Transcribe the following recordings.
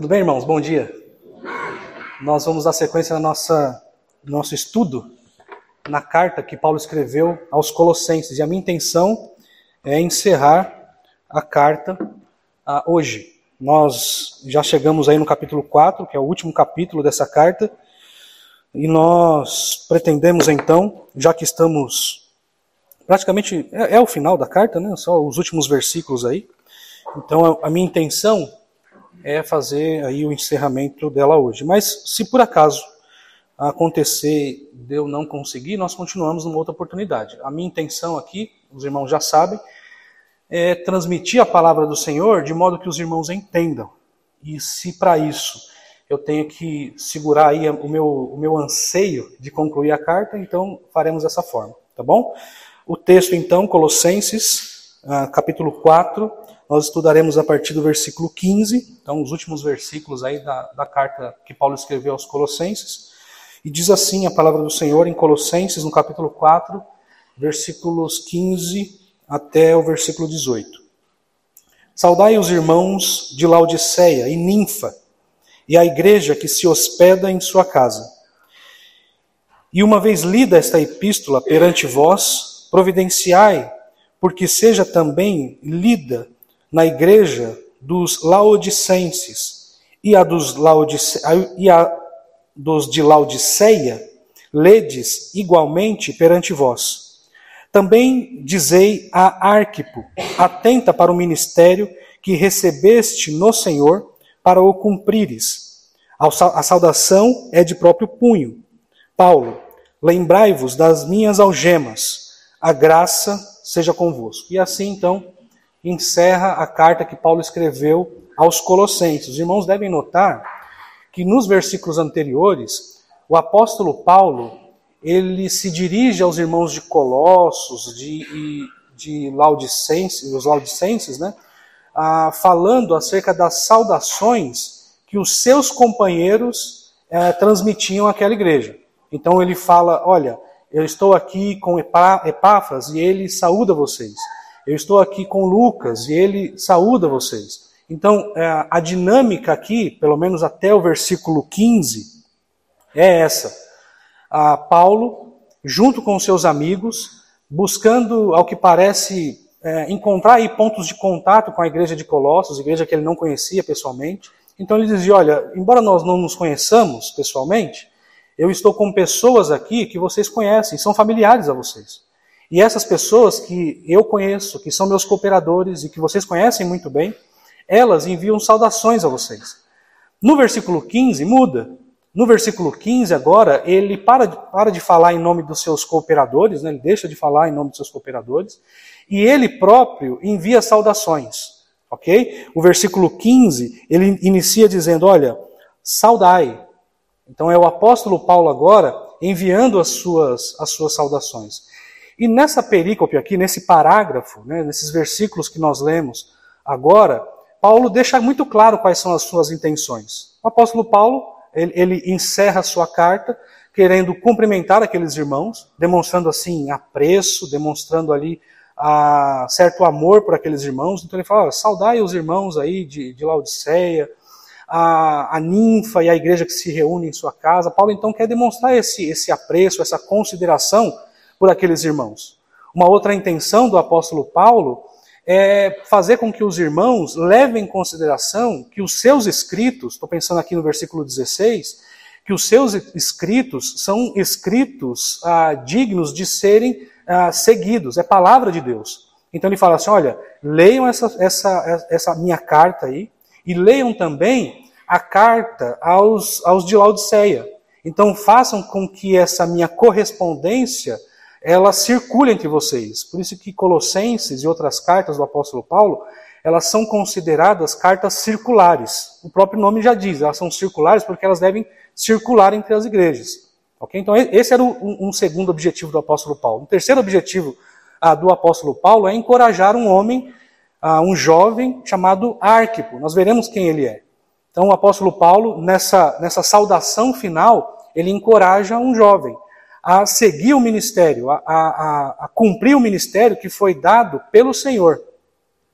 Tudo bem, irmãos? Bom dia. Nós vamos dar sequência na nossa nosso estudo na carta que Paulo escreveu aos Colossenses. E a minha intenção é encerrar a carta ah, hoje. Nós já chegamos aí no capítulo 4, que é o último capítulo dessa carta, e nós pretendemos então, já que estamos praticamente é, é o final da carta, né? Só os últimos versículos aí. Então a, a minha intenção é fazer aí o encerramento dela hoje. Mas se por acaso acontecer de eu não conseguir, nós continuamos numa outra oportunidade. A minha intenção aqui, os irmãos já sabem, é transmitir a palavra do Senhor de modo que os irmãos entendam. E se para isso eu tenho que segurar aí o meu, o meu anseio de concluir a carta, então faremos dessa forma, tá bom? O texto então, Colossenses, ah, capítulo 4, nós estudaremos a partir do versículo 15, então os últimos versículos aí da, da carta que Paulo escreveu aos Colossenses. E diz assim a palavra do Senhor em Colossenses, no capítulo 4, versículos 15 até o versículo 18. Saudai os irmãos de Laodiceia e Ninfa, e a igreja que se hospeda em sua casa. E uma vez lida esta epístola perante vós, providenciai, porque seja também lida na igreja dos laodicenses e a dos, Laodice... e a dos de Laodiceia, ledes igualmente perante vós. Também dizei a Arquipo, atenta para o ministério que recebeste no Senhor, para o cumprires. A saudação é de próprio punho. Paulo, lembrai-vos das minhas algemas, a graça seja convosco. E assim, então, encerra a carta que Paulo escreveu aos Colossenses. Os irmãos devem notar que nos versículos anteriores, o apóstolo Paulo, ele se dirige aos irmãos de Colossos, de, de Laudicenses, os Laudicenses, né? Ah, falando acerca das saudações que os seus companheiros eh, transmitiam àquela igreja. Então ele fala: Olha, eu estou aqui com Epáfras e ele saúda vocês. Eu estou aqui com Lucas e ele saúda vocês. Então, é, a dinâmica aqui, pelo menos até o versículo 15, é essa. A Paulo, junto com seus amigos, buscando, ao que parece, é, encontrar aí pontos de contato com a igreja de Colossos, igreja que ele não conhecia pessoalmente. Então ele dizia: Olha, embora nós não nos conheçamos pessoalmente, eu estou com pessoas aqui que vocês conhecem, são familiares a vocês. E essas pessoas que eu conheço, que são meus cooperadores e que vocês conhecem muito bem, elas enviam saudações a vocês. No versículo 15, muda. No versículo 15, agora, ele para de, para de falar em nome dos seus cooperadores, né? ele deixa de falar em nome dos seus cooperadores, e ele próprio envia saudações. Ok? O versículo 15, ele inicia dizendo: Olha, saudai. Então é o apóstolo Paulo agora enviando as suas, as suas saudações. E nessa perícope aqui, nesse parágrafo, né, nesses versículos que nós lemos agora, Paulo deixa muito claro quais são as suas intenções. O apóstolo Paulo, ele, ele encerra a sua carta querendo cumprimentar aqueles irmãos, demonstrando assim apreço, demonstrando ali a, certo amor por aqueles irmãos. Então ele fala, saudai os irmãos aí de, de Laodiceia, a, a ninfa e a igreja que se reúne em sua casa. Paulo então quer demonstrar esse, esse apreço, essa consideração por aqueles irmãos. Uma outra intenção do apóstolo Paulo é fazer com que os irmãos levem em consideração que os seus escritos, estou pensando aqui no versículo 16, que os seus escritos são escritos ah, dignos de serem ah, seguidos, é palavra de Deus. Então ele fala assim: olha, leiam essa, essa, essa minha carta aí, e leiam também a carta aos, aos de Laodiceia. Então façam com que essa minha correspondência ela circula entre vocês. Por isso que Colossenses e outras cartas do apóstolo Paulo, elas são consideradas cartas circulares. O próprio nome já diz, elas são circulares porque elas devem circular entre as igrejas. Okay? Então esse era um, um segundo objetivo do apóstolo Paulo. O terceiro objetivo ah, do apóstolo Paulo é encorajar um homem, ah, um jovem chamado Arquipo. Nós veremos quem ele é. Então o apóstolo Paulo, nessa, nessa saudação final, ele encoraja um jovem a seguir o ministério, a, a, a cumprir o ministério que foi dado pelo Senhor.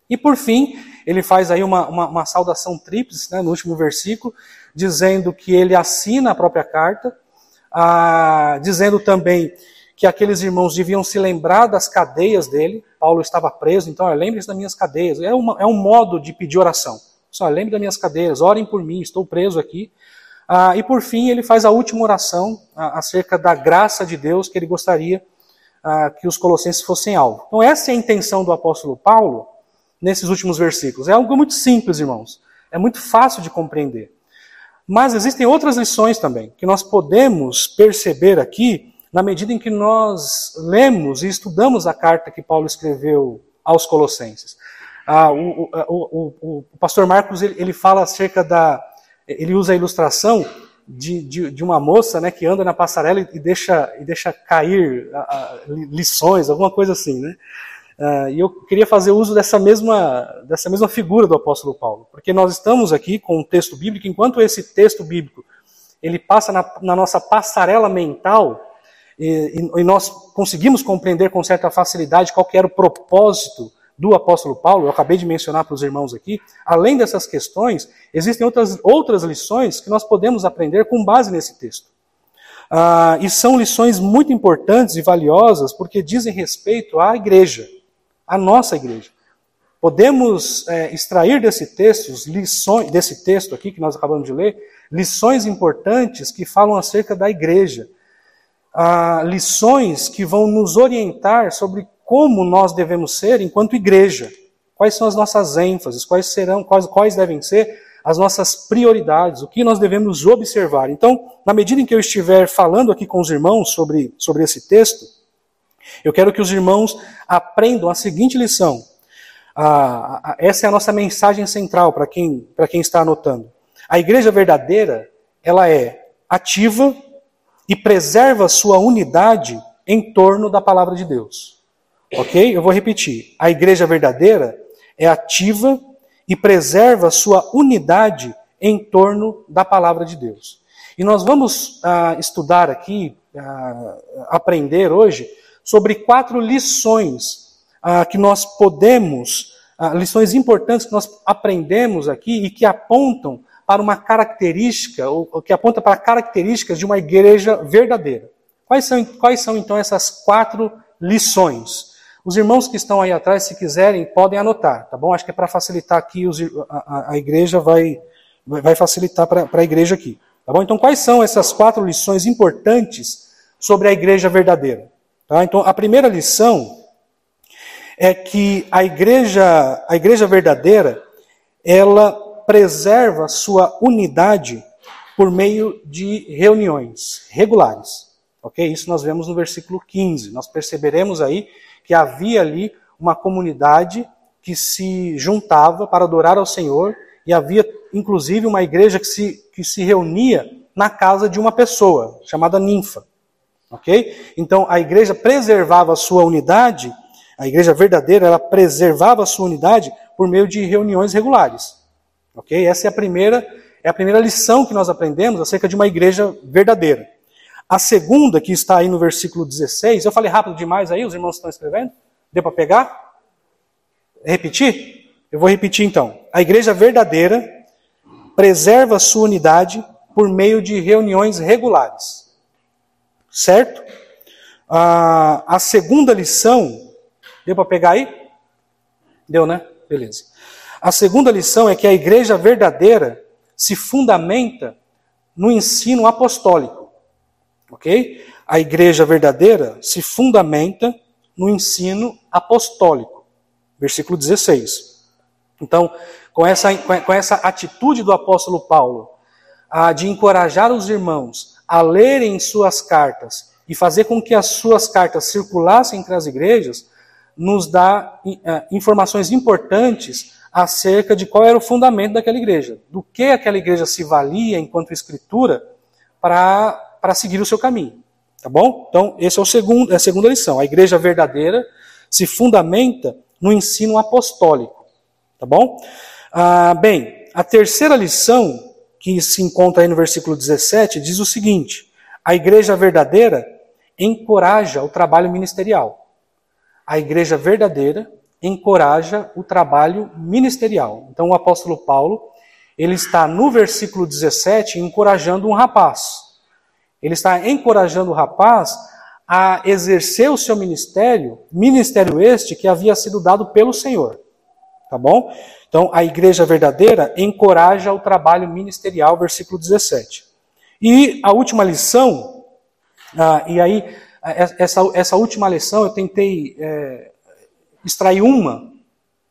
E por fim, ele faz aí uma, uma, uma saudação tríplice, né, no último versículo, dizendo que ele assina a própria carta, ah, dizendo também que aqueles irmãos deviam se lembrar das cadeias dele. Paulo estava preso, então lembre-se das minhas cadeias. É, uma, é um modo de pedir oração. Só lembre das minhas cadeias, orem por mim, estou preso aqui. Ah, e por fim, ele faz a última oração ah, acerca da graça de Deus que ele gostaria ah, que os colossenses fossem alvo. Então, essa é a intenção do apóstolo Paulo nesses últimos versículos. É algo muito simples, irmãos. É muito fácil de compreender. Mas existem outras lições também que nós podemos perceber aqui na medida em que nós lemos e estudamos a carta que Paulo escreveu aos Colossenses. Ah, o, o, o, o, pastor Marcos ele, ele, fala acerca da. Ele usa a ilustração de, de, de uma moça né, que anda na passarela e, deixa, e deixa cair a, a, lições, alguma coisa assim. Né? Ah, e eu queria fazer uso dessa mesma, dessa mesma figura do apóstolo Paulo, porque nós estamos aqui com um texto bíblico, enquanto esse texto bíblico ele passa na, na nossa passarela mental, e, e, nós conseguimos compreender com certa facilidade qual era o propósito do apóstolo Paulo, eu acabei de mencionar para os irmãos aqui, além dessas questões, existem outras, outras lições que nós podemos aprender com base nesse texto. Ah, e são lições muito importantes e valiosas porque dizem respeito à igreja, à nossa igreja. Podemos é, extrair desse texto, lições, desse texto aqui que nós acabamos de ler, lições importantes que falam acerca da igreja, ah, lições que vão nos orientar sobre como nós devemos ser enquanto igreja. Quais são as nossas ênfases, quais serão, quais, quais devem ser as nossas prioridades, o que nós devemos observar. Então, na medida em que eu estiver falando aqui com os irmãos sobre, sobre esse texto, eu quero que os irmãos aprendam a seguinte lição. Ah, essa é a nossa mensagem central para quem, quem está anotando. A igreja verdadeira, ela é ativa e preserva sua unidade em torno da palavra de Deus. Ok? Eu vou repetir. A igreja verdadeira é ativa e preserva sua unidade em torno da palavra de Deus. E nós vamos ah, estudar aqui, ah, aprender hoje, sobre quatro lições ah, que nós podemos, ah, lições importantes que nós aprendemos aqui e que apontam para uma característica, ou, que aponta para características de uma igreja verdadeira. Quais são, quais são então essas quatro lições? Os irmãos que estão aí atrás, se quiserem, podem anotar, tá bom? Acho que é para facilitar aqui, os, a, a, igreja vai, vai facilitar para a igreja aqui. Tá bom? Então, quais são essas quatro lições importantes sobre a igreja verdadeira? Tá? Então, a primeira lição é que a igreja, a igreja verdadeira, ela preserva sua unidade por meio de reuniões regulares. Ok? Isso nós vemos no versículo 15. Nós perceberemos aí que havia ali uma comunidade que se juntava para adorar ao Senhor e havia inclusive uma igreja que se, que se reunia na casa de uma pessoa, chamada ninfa. Ok? Então a igreja preservava a sua unidade, a igreja verdadeira, ela preservava a sua unidade por meio de reuniões regulares. Ok? Essa é a primeira é a primeira lição que nós aprendemos acerca de uma igreja verdadeira. A segunda, que está aí no versículo 16, eu falei rápido demais aí, os irmãos estão escrevendo? Deu para pegar? Repetir? Eu vou repetir então. A igreja verdadeira preserva sua unidade por meio de reuniões regulares. Certo? a segunda lição, deu para pegar aí? Deu, né? Beleza. A segunda lição é que a igreja verdadeira se fundamenta no ensino apostólico. Ok? A igreja verdadeira se fundamenta no ensino apostólico. Versículo 16. Então, com essa, com essa atitude do apóstolo Paulo, a de encorajar os irmãos a lerem suas cartas e fazer com que as suas cartas circulassem entre as igrejas, nos dá uh, informações importantes acerca de qual era o fundamento daquela igreja, do que aquela igreja se valia enquanto escritura para seguir o seu caminho. Tá bom? Então, esse é, o segundo, é a segunda lição. A igreja verdadeira se fundamenta no ensino apostólico. Tá bom? Ah, bem, a terceira lição, que se encontra aí no versículo 17, diz o seguinte: a igreja verdadeira encoraja o trabalho ministerial. A igreja verdadeira encoraja o trabalho ministerial. Então o apóstolo Paulo, ele está no versículo 17 encorajando um rapaz. Ele está encorajando o rapaz a exercer o seu ministério, ministério este que havia sido dado pelo Senhor. Tá bom? Então, a igreja verdadeira encoraja o trabalho ministerial, versículo 17. E a última lição, ah, e aí, essa, essa última lição eu tentei é, extrair uma,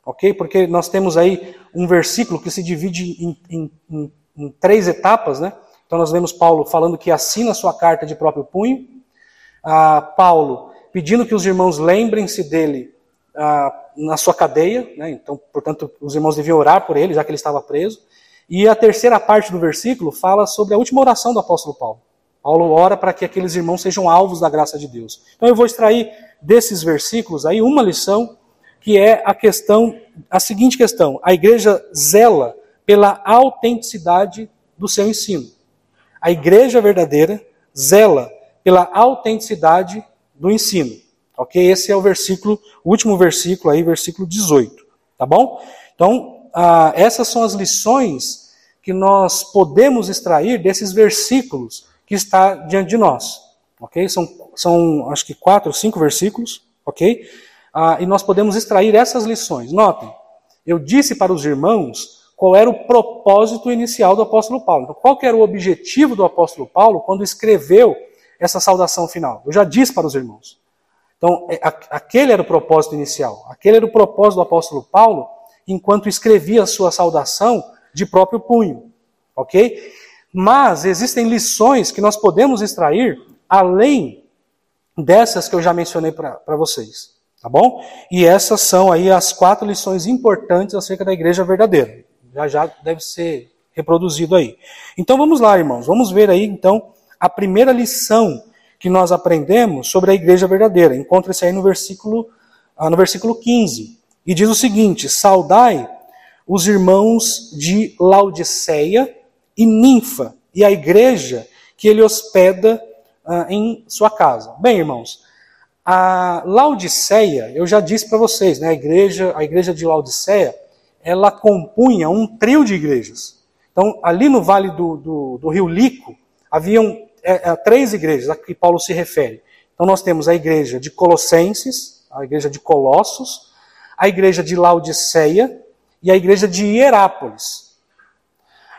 ok? Porque nós temos aí um versículo que se divide em, em, em, em três etapas, né? Então, nós vemos Paulo falando que assina sua carta de próprio punho, ah, Paulo pedindo que os irmãos lembrem-se dele ah, na sua cadeia, né? então, portanto, os irmãos deviam orar por ele, já que ele estava preso. E a terceira parte do versículo fala sobre a última oração do apóstolo Paulo. Paulo ora para que aqueles irmãos sejam alvos da graça de Deus. Então eu vou extrair desses versículos aí uma lição que é a questão, a seguinte questão: a igreja zela pela autenticidade do seu ensino. A igreja verdadeira zela pela autenticidade do ensino. Ok? Esse é o versículo, o último versículo aí, versículo 18. Tá bom? Então, ah, essas são as lições que nós podemos extrair desses versículos que está diante de nós. Ok? São, são acho que quatro, cinco versículos. Ok? Ah, e nós podemos extrair essas lições. Notem, eu disse para os irmãos qual era o propósito inicial do apóstolo Paulo. Então, qual era o objetivo do apóstolo Paulo quando escreveu essa saudação final? Eu já disse para os irmãos. Então, é, aquele era o propósito inicial. Aquele era o propósito do apóstolo Paulo enquanto escrevia a sua saudação de próprio punho. Ok? Mas existem lições que nós podemos extrair além dessas que eu já mencionei para vocês. Tá bom? E essas são aí as quatro lições importantes acerca da igreja verdadeira. Já já deve ser reproduzido aí. Então vamos lá, irmãos. Vamos ver aí então a primeira lição que nós aprendemos sobre a igreja verdadeira. Encontra-se aí no versículo, ah, no versículo 15. E diz o seguinte: Saudai os irmãos de Laodiceia e Ninfa, e a igreja que ele hospeda ah, em sua casa. Bem, irmãos, a Laodiceia, eu já disse para vocês, né, a igreja, a igreja de Laodiceia, ela compunha um trio de igrejas. Então, ali no vale do, do, do rio Lico, haviam é, é, três igrejas a que Paulo se refere. Então nós temos a igreja de Colossenses, a igreja de Colossos, a igreja de Laodiceia e a igreja de Hierápolis.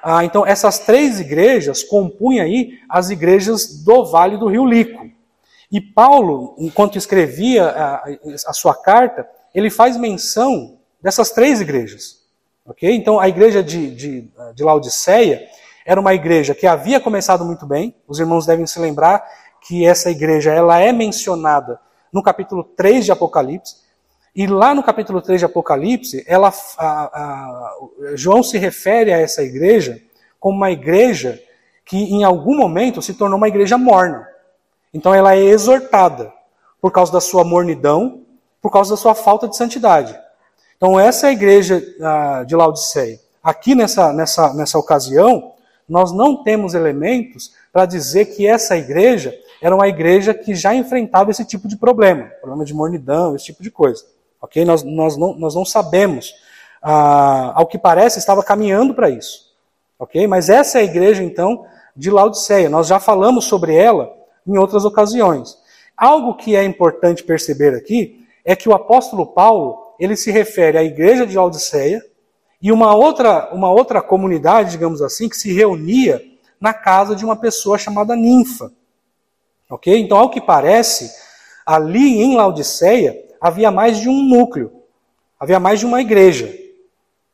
Ah, então essas três igrejas compunham aí as igrejas do Vale do Rio Lico. E Paulo, enquanto escrevia a, a sua carta, ele faz menção dessas três igrejas. Então a igreja de, de, de Laodiceia era uma igreja que havia começado muito bem. Os irmãos devem se lembrar que essa igreja ela é mencionada no capítulo 3 de Apocalipse. E lá no capítulo 3 de Apocalipse, ela, a, a, João se refere a essa igreja como uma igreja que em algum momento se tornou uma igreja morna. Então ela é exortada por causa da sua mornidão, por causa da sua falta de santidade. Então essa é a igreja uh, de Laodiceia. Aqui nessa, nessa, nessa ocasião, nós não temos elementos para dizer que essa igreja era uma igreja que já enfrentava esse tipo de problema, problema de mornidão, esse tipo de coisa. Ok? Nós, nós, não, nós não sabemos. Ah, ao que parece, estava caminhando para isso. Ok? Mas essa é a igreja, então, de Laodiceia. Nós já falamos sobre ela em outras ocasiões. Algo que é importante perceber aqui é que o apóstolo Paulo ele se refere à igreja de Laodiceia e uma outra, uma outra comunidade, digamos assim, que se reunia na casa de uma pessoa chamada Ninfa. Ok? Então, ao que parece, ali em Laodiceia havia mais de um núcleo, havia mais de uma igreja.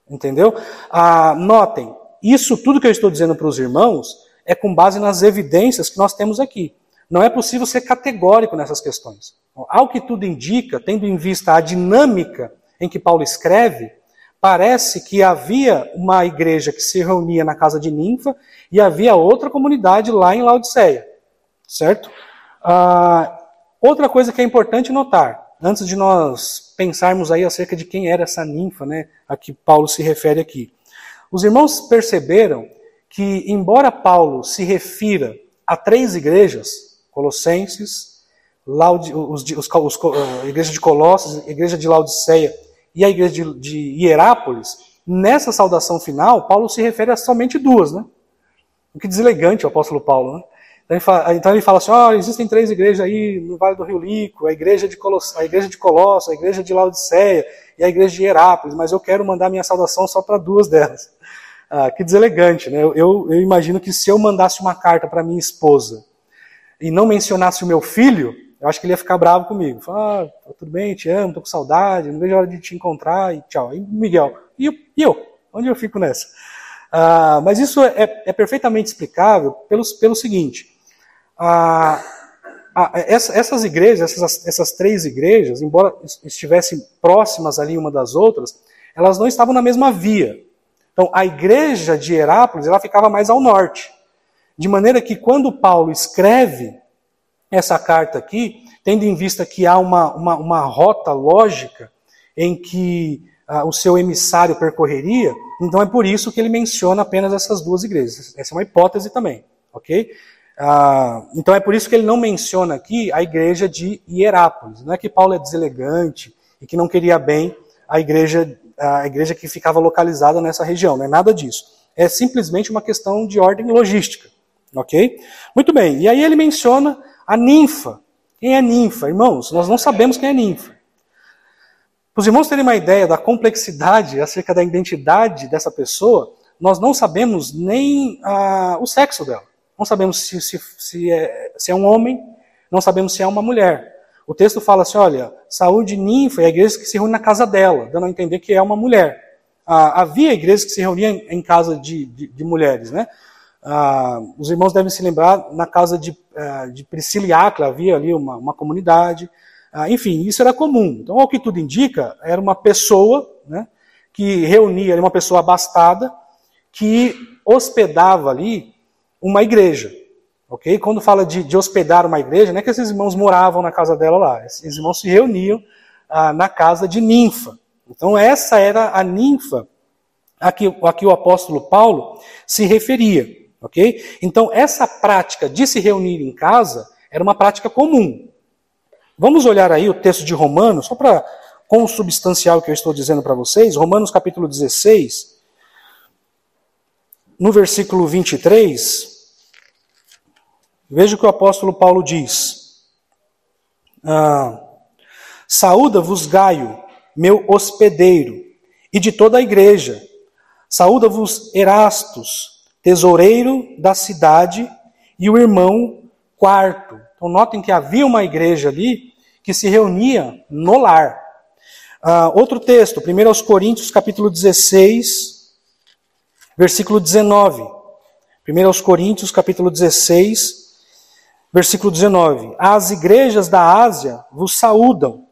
Entendeu? Ah, notem, isso tudo que eu estou dizendo para os irmãos é com base nas evidências que nós temos aqui. Não é possível ser categórico nessas questões. Ao que tudo indica, tendo em vista a dinâmica em que Paulo escreve, parece que havia uma igreja que se reunia na casa de Ninfa e havia outra comunidade lá em Laodiceia, certo? Ah, outra coisa que é importante notar, antes de nós pensarmos aí acerca de quem era essa ninfa, né, a que Paulo se refere aqui. Os irmãos perceberam que, embora Paulo se refira a três igrejas, Colossenses, os, os, os, a igreja de Colossos, a igreja de Laodiceia e a igreja de, de Hierápolis, nessa saudação final, Paulo se refere a somente duas, né? O que deselegante o apóstolo Paulo, né? Então ele fala, então ele fala assim: oh, existem três igrejas aí no Vale do Rio Lico, a igreja de Colosso, a igreja de Colosso, a igreja de Laodiceia e a igreja de Herápolis, mas eu quero mandar minha saudação só para duas delas. Ah, que deselegante, né? Eu, eu, eu imagino que se eu mandasse uma carta para minha esposa e não mencionasse o meu filho, eu acho que ele ia ficar bravo comigo. Falar, ah, tudo bem, te amo, tô com saudade, não vejo a hora de te encontrar e tchau. E Miguel, e eu? Onde eu fico nessa? Ah, mas isso é, é, perfeitamente explicável pelo, pelo seguinte: ah, ah, essa, essas igrejas, essas, essas três igrejas, embora estivessem próximas ali uma das outras, elas não estavam na mesma via. Então, a igreja de Herápolis ela ficava mais ao norte. De maneira que quando Paulo escreve essa carta aqui, tendo em vista que há uma, uma, uma rota lógica em que ah, o seu emissário percorreria, então é por isso que ele menciona apenas essas duas igrejas. Essa é uma hipótese também, ok? Ah, então é por isso que ele não menciona aqui a igreja de Hierápolis. Não é que Paulo é deselegante e que não queria bem a igreja, a igreja que ficava localizada nessa região, não é nada disso. É simplesmente uma questão de ordem logística, ok? Muito bem, e aí ele menciona a ninfa. Quem é ninfa? Irmãos, nós não sabemos quem é ninfa. Para os irmãos terem uma ideia da complexidade acerca da identidade dessa pessoa, nós não sabemos nem ah, o sexo dela. Não sabemos se, se, se, é, se, é, um homem, não sabemos se é uma mulher. O texto fala assim: olha, saúde ninfa é a igreja que se reúne na casa dela, dando a entender que é uma mulher. Ah, havia igrejas que se reuniam em casa de, de, de mulheres, né? Ah, os irmãos devem se lembrar, na casa de, ah, de Priscila e Acla havia ali uma, uma comunidade. Ah, enfim, isso era comum. Então, ao que tudo indica, era uma pessoa né, que reunia, uma pessoa abastada, que hospedava ali uma igreja. Ok? Quando fala de, de hospedar uma igreja, não é que esses irmãos moravam na casa dela lá. Esses irmãos se reuniam ah, na casa de ninfa. Então, essa era a ninfa a que, a que o apóstolo Paulo se referia. Ok? Então, essa prática de se reunir em casa era uma prática comum. Vamos olhar aí o texto de Romanos, só para consubstanciar o que eu estou dizendo para vocês. Romanos capítulo 16, no versículo 23, veja o que o apóstolo Paulo diz. Ah, Saúda-vos Gaio, meu hospedeiro, e de toda a igreja. Saúda-vos Erastos, tesoureiro da cidade, e o irmão Quarto, então, notem que havia uma igreja ali que se reunia no lar. Uh, outro texto, 1 Coríntios, capítulo 16, versículo 19. 1 Coríntios, capítulo 16, versículo 19. As igrejas da Ásia vos saúdam,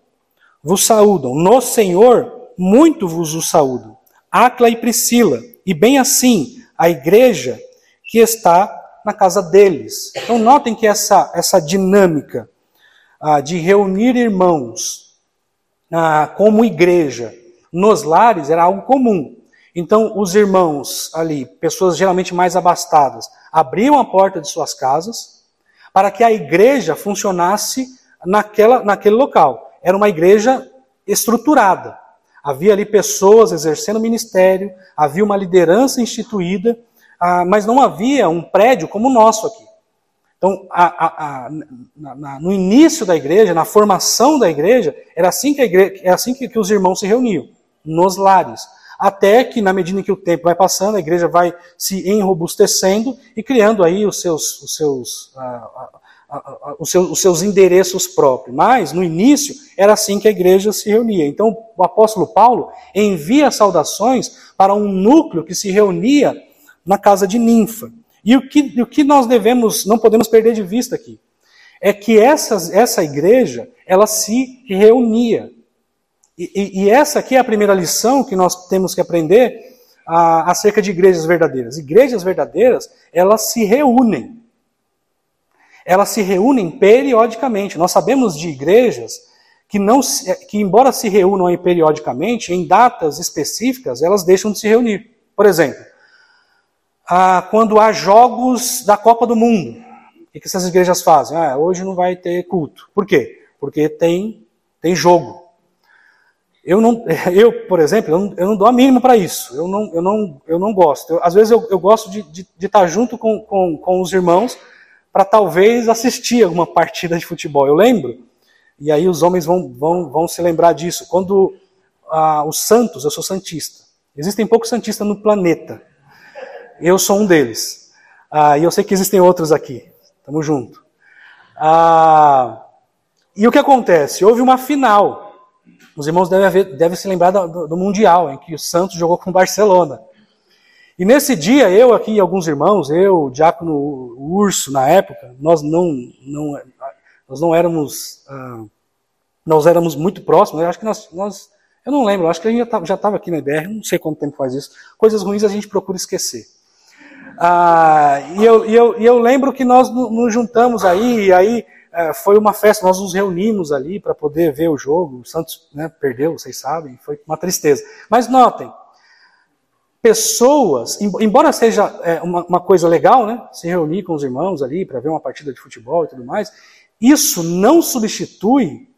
vos saúdam. No Senhor, muito vos o saúdo. Acla e Priscila, e bem assim a igreja que está na casa deles. Então, notem que essa, essa dinâmica ah, de reunir irmãos ah, como igreja nos lares era algo comum. Então, os irmãos ali, pessoas geralmente mais abastadas, abriam a porta de suas casas para que a igreja funcionasse naquela, naquele local. Era uma igreja estruturada. Havia ali pessoas exercendo ministério, havia uma liderança instituída ah, mas não havia um prédio como o nosso aqui. Então, a, a, a, na, no início da igreja, na formação da igreja, era assim que, igreja, é assim que, que os irmãos se reuniam, nos lares. Até que, na medida em que o tempo vai passando, a igreja vai se enrobustecendo e criando aí os seus, os seus, os seus, os seus endereços próprios. Mas, no início, era assim que a igreja se reunia. Então, o apóstolo Paulo envia saudações para um núcleo que se reunia na casa de ninfa. E o que, o que nós devemos, não podemos perder de vista aqui, é que essas, essa igreja, ela se reunia. E, e, e, essa aqui é a primeira lição que nós temos que aprender a, acerca de igrejas verdadeiras. Igrejas verdadeiras, elas se reúnem. Elas se reúnem periodicamente. Nós sabemos de igrejas que, não, que embora se reúnam periodicamente, em datas específicas, elas deixam de se reunir. Por exemplo, quando há jogos da Copa do Mundo. O que essas igrejas fazem? Ah, hoje não vai ter culto. Por quê? Porque tem, tem jogo. Eu, não, eu por exemplo, eu não, eu não dou a mínima para isso. Eu não, eu não, eu não gosto. Eu, às vezes eu, eu gosto de, de, de estar junto com, com, com os irmãos para talvez assistir alguma partida de futebol. Eu lembro, e aí os homens vão, vão, vão se lembrar disso. Quando ah, os santos, eu sou santista. Existem poucos santistas no planeta. Eu sou um deles. Ah, e eu sei que existem outros aqui. Tamo junto. Ah, e o que acontece? Houve uma final. Os irmãos devem, haver, devem se lembrar do, do, Mundial, em que o Santos jogou com o Barcelona. E nesse dia, eu aqui alguns irmãos, eu, o Diácono Urso, na época, nós não, não, nós não éramos, ah, nós éramos muito próximos, eu acho que nós, nós eu não lembro, acho que a gente já estava aqui na IBR, não sei quanto tempo faz isso. Coisas ruins a gente procura esquecer. Ah, e, eu, e, eu, e eu lembro que nós nos juntamos aí, e aí é, foi uma festa, nós nos reunimos ali para poder ver o jogo. O Santos né, perdeu, vocês sabem, foi uma tristeza. Mas notem, pessoas, embora seja é, uma, uma, coisa legal, né, se reunir com os irmãos ali para ver uma partida de futebol e tudo mais, isso não substitui,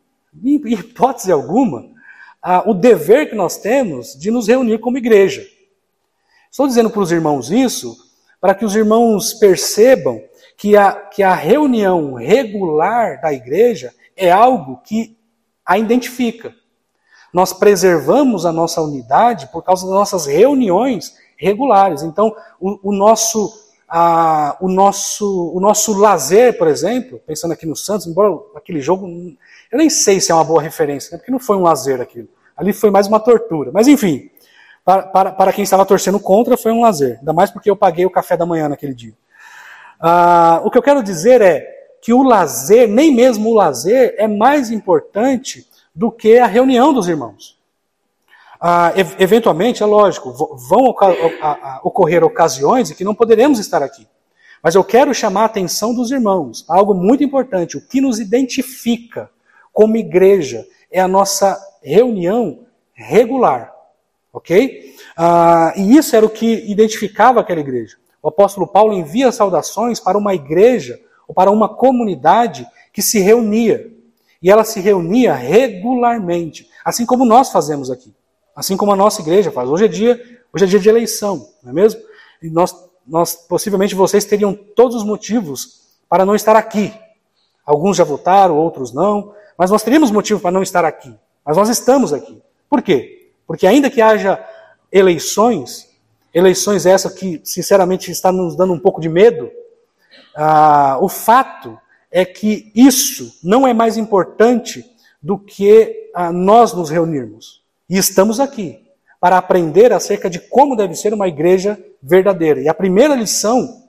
em hipótese alguma, a, o dever que nós temos de nos reunir como igreja. Estou dizendo para os irmãos isso para que os irmãos percebam que a, que a reunião regular da igreja é algo que a identifica. Nós preservamos a nossa unidade por causa das nossas reuniões regulares. Então, o, o nosso, o, nosso, o nosso lazer, por exemplo, pensando aqui no Santos, embora aquele jogo, eu nem sei se é uma boa referência, né, porque não foi um lazer aquilo. Ali foi mais uma tortura. Mas enfim, para, para, para quem estava torcendo contra, foi um lazer. Ainda mais porque eu paguei o café da manhã naquele dia. Ah, o que eu quero dizer é que o lazer, nem mesmo o lazer, é mais importante do que a reunião dos irmãos. Ah, eventualmente, é lógico, vão ocorrer ocasiões em que não poderemos estar aqui. Mas eu quero chamar a atenção dos irmãos algo muito importante. O que nos identifica como igreja é a nossa reunião regular. Ok? Ah, e isso era o que identificava aquela igreja. O apóstolo Paulo envia saudações para uma igreja ou para uma comunidade que se reunia. E ela se reunia regularmente, assim como nós fazemos aqui. Assim como a nossa igreja faz. Hoje é dia, hoje é dia de eleição, não é mesmo? E nós, nós possivelmente vocês teriam todos os motivos para não estar aqui. Alguns já votaram, outros não, mas nós teríamos motivo para não estar aqui. Mas nós estamos aqui. Por quê? Porque ainda que haja eleições, Eleições essa que, sinceramente, está nos dando um pouco de medo. Ah, o fato é que isso não é mais importante do que ah, nós nos reunirmos. E estamos aqui para aprender acerca de como deve ser uma igreja verdadeira. E a primeira lição,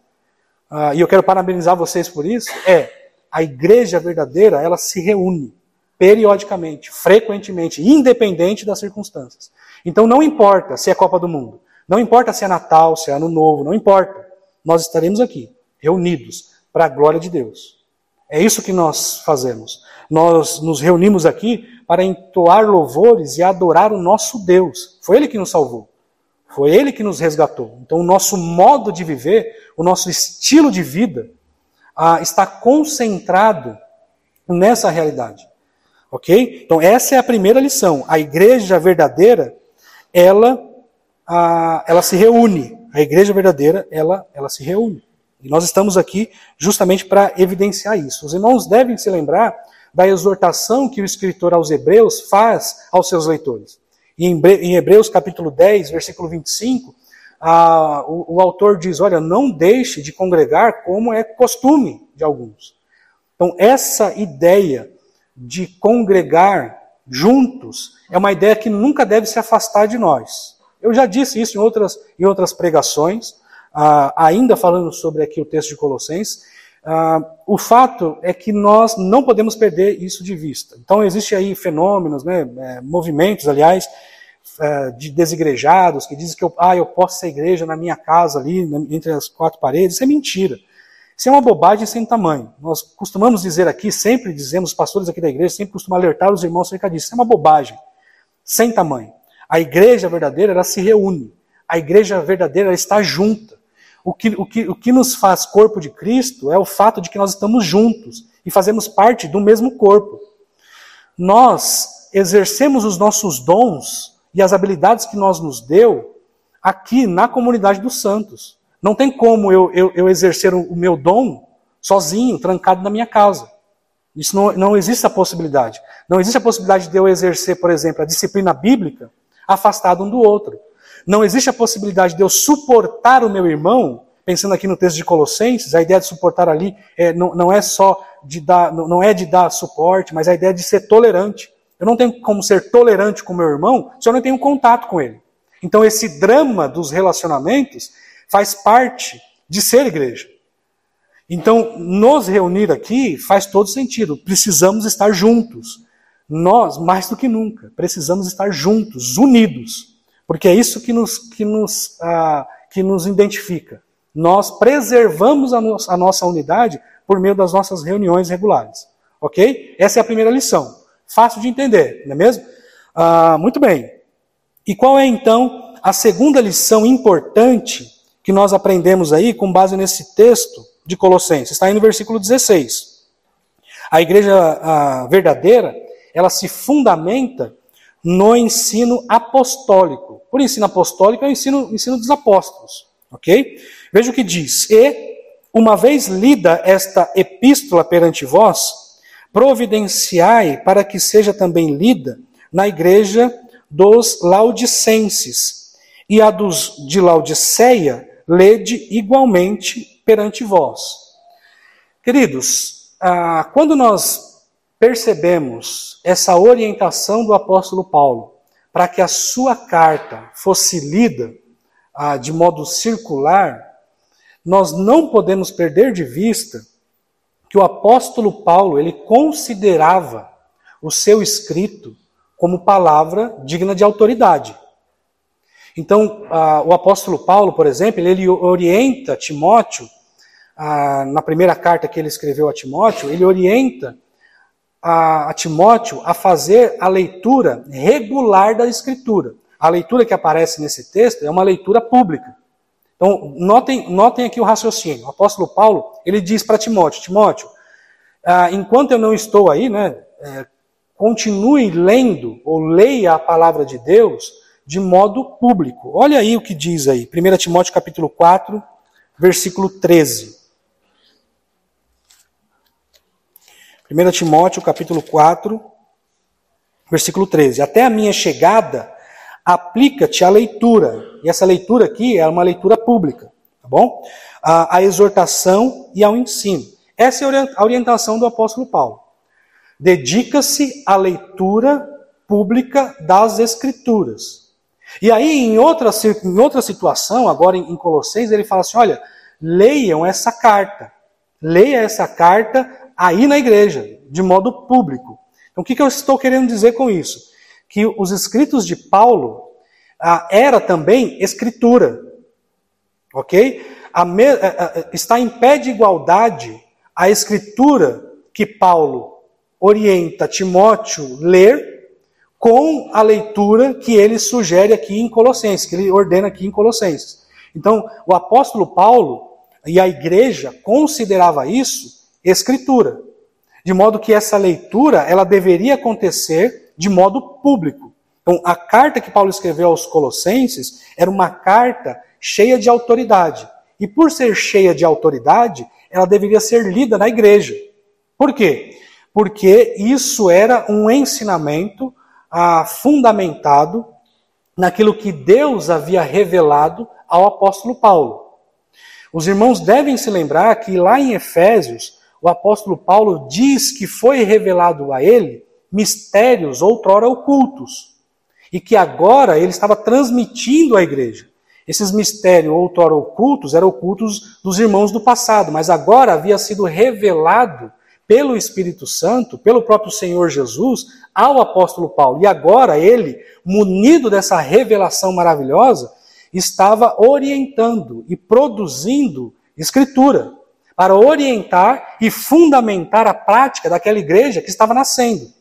ah, e eu quero parabenizar vocês por isso, é a igreja verdadeira, ela se reúne periodicamente, frequentemente, independente das circunstâncias. Então não importa se é Copa do Mundo, não importa se é Natal, se é Ano Novo, não importa. Nós estaremos aqui, reunidos, para a glória de Deus. É isso que nós fazemos. Nós nos reunimos aqui para entoar louvores e adorar o nosso Deus. Foi Ele que nos salvou. Foi Ele que nos resgatou. Então, o nosso modo de viver, o nosso estilo de vida, ah, está concentrado nessa realidade. Ok? Então, essa é a primeira lição. A igreja verdadeira, ela a, ela se reúne. A igreja verdadeira, ela, ela se reúne. E nós estamos aqui justamente para evidenciar isso. Os irmãos devem se lembrar da exortação que o escritor aos Hebreus faz aos seus leitores. Em Hebreus capítulo 10, versículo 25, a, o, o autor diz: Olha, não deixe de congregar como é costume de alguns. Então, essa ideia de congregar juntos é uma ideia que nunca deve se afastar de nós. Eu já disse isso em outras, em outras pregações, ah, ainda falando sobre aqui o texto de Colossenses. Ah, o fato é que nós não podemos perder isso de vista. Então, existe aí fenômenos, né, é, movimentos, aliás, é, de desigrejados que dizem que eu, ah, eu posso ser igreja na minha casa ali, entre as quatro paredes. Isso é mentira. Isso é uma bobagem sem tamanho. Nós costumamos dizer aqui, sempre dizemos, os pastores aqui da igreja sempre costumam alertar os irmãos acerca disso. Isso é uma bobagem sem tamanho. A igreja verdadeira, ela se reúne. A igreja verdadeira ela está junta. O que, o, que, o que nos faz corpo de Cristo é o fato de que nós estamos juntos e fazemos parte do mesmo corpo. Nós exercemos os nossos dons e as habilidades que nós nos deu aqui na comunidade dos santos. Não tem como eu, eu, eu exercer o meu dom sozinho, trancado na minha casa. Isso não, não existe a possibilidade. Não existe a possibilidade de eu exercer, por exemplo, a disciplina bíblica afastado um do outro. Não existe a possibilidade de eu suportar o meu irmão, pensando aqui no texto de Colossenses, a ideia de suportar ali é, não, não é só de dar, não é de dar suporte, mas a ideia de ser tolerante. Eu não tenho como ser tolerante com meu irmão se eu não tenho contato com ele. Então esse drama dos relacionamentos faz parte de ser igreja. Então, nos reunir aqui faz todo sentido. Precisamos estar juntos. Nós, mais do que nunca, precisamos estar juntos, unidos. Porque é isso que nos, que nos, ah, que nos identifica. Nós preservamos a, no a nossa unidade por meio das nossas reuniões regulares. Ok? Essa é a primeira lição. Fácil de entender, não é mesmo? Ah, muito bem. E qual é então a segunda lição importante que nós aprendemos aí com base nesse texto de Colossenses. Está aí no versículo 16. A igreja a verdadeira, ela se fundamenta no ensino apostólico. Por ensino apostólico é o ensino, ensino dos apóstolos. Ok? Veja o que diz. E, uma vez lida esta epístola perante vós, providenciai para que seja também lida na igreja dos laudicenses, e a dos de Laodiceia lede igualmente perante vós. Queridos, ah, quando nós percebemos essa orientação do apóstolo Paulo para que a sua carta fosse lida ah, de modo circular, nós não podemos perder de vista que o apóstolo Paulo ele considerava o seu escrito como palavra digna de autoridade. Então, ah, o apóstolo Paulo, por exemplo, ele orienta Timóteo, ah, na primeira carta que ele escreveu a Timóteo, ele orienta a, a Timóteo a fazer a leitura regular da Escritura. A leitura que aparece nesse texto é uma leitura pública. Então, notem, notem aqui o raciocínio. O apóstolo Paulo, ele diz para Timóteo, Timóteo, ah, enquanto eu não estou aí, né, é, continue lendo ou leia a palavra de Deus de modo público. Olha aí o que diz aí, 1 Timóteo capítulo 4, versículo 13. 1 Timóteo capítulo 4, versículo 13. Até a minha chegada, aplica-te a leitura. E essa leitura aqui é uma leitura pública, tá bom? A, a exortação e ao ensino. Essa é a orientação do apóstolo Paulo. Dedica-se à leitura pública das Escrituras. E aí, em outra, em outra situação, agora em Colossenses, ele fala assim: olha, leiam essa carta. Leia essa carta aí na igreja, de modo público. Então, o que, eu estou querendo dizer com isso? Que os escritos de Paulo ah, era também escritura. Ok? Me, ah, está em pé de igualdade a escritura que Paulo orienta Timóteo ler com a leitura que ele sugere aqui em Colossenses, que ele ordena aqui em Colossenses. Então, o apóstolo Paulo e a igreja considerava isso escritura, de modo que essa leitura ela deveria acontecer de modo público. Então, a carta que Paulo escreveu aos Colossenses era uma carta cheia de autoridade. E por ser cheia de autoridade, ela deveria ser lida na igreja. Por quê? Porque isso era um ensinamento ah, fundamentado naquilo que Deus havia revelado ao apóstolo Paulo. Os irmãos devem se lembrar que lá em Efésios, o apóstolo Paulo diz que foi revelado a ele mistérios outrora ocultos e que agora ele estava transmitindo à igreja. Esses mistérios outrora ocultos eram ocultos dos irmãos do passado, mas agora havia sido revelado pelo Espírito Santo, pelo próprio Senhor Jesus, ao apóstolo Paulo. E agora ele, munido dessa revelação maravilhosa, estava orientando e produzindo escritura para orientar e fundamentar a prática daquela igreja que estava nascendo.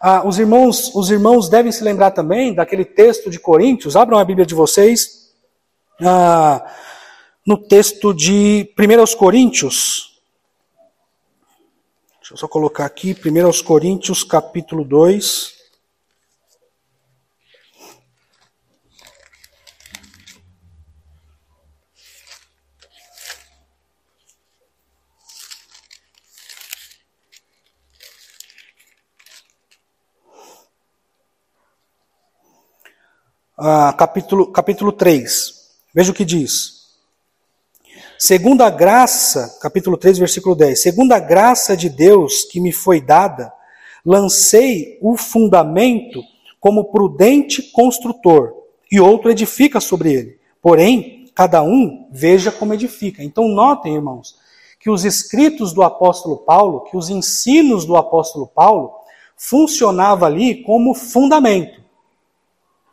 Ah, os, irmãos, os irmãos devem se lembrar também daquele texto de Coríntios, abram a Bíblia de vocês, ah, no texto de 1 Coríntios, Deixa eu só colocar aqui, 1 aos Coríntios, capítulo 2. Ah, capítulo, capítulo 3. Veja o que diz. Segundo a graça, capítulo 3, versículo 10. Segundo a graça de Deus que me foi dada, lancei o fundamento como prudente construtor, e outro edifica sobre ele. Porém, cada um veja como edifica. Então, notem, irmãos, que os escritos do apóstolo Paulo, que os ensinos do apóstolo Paulo, funcionava ali como fundamento.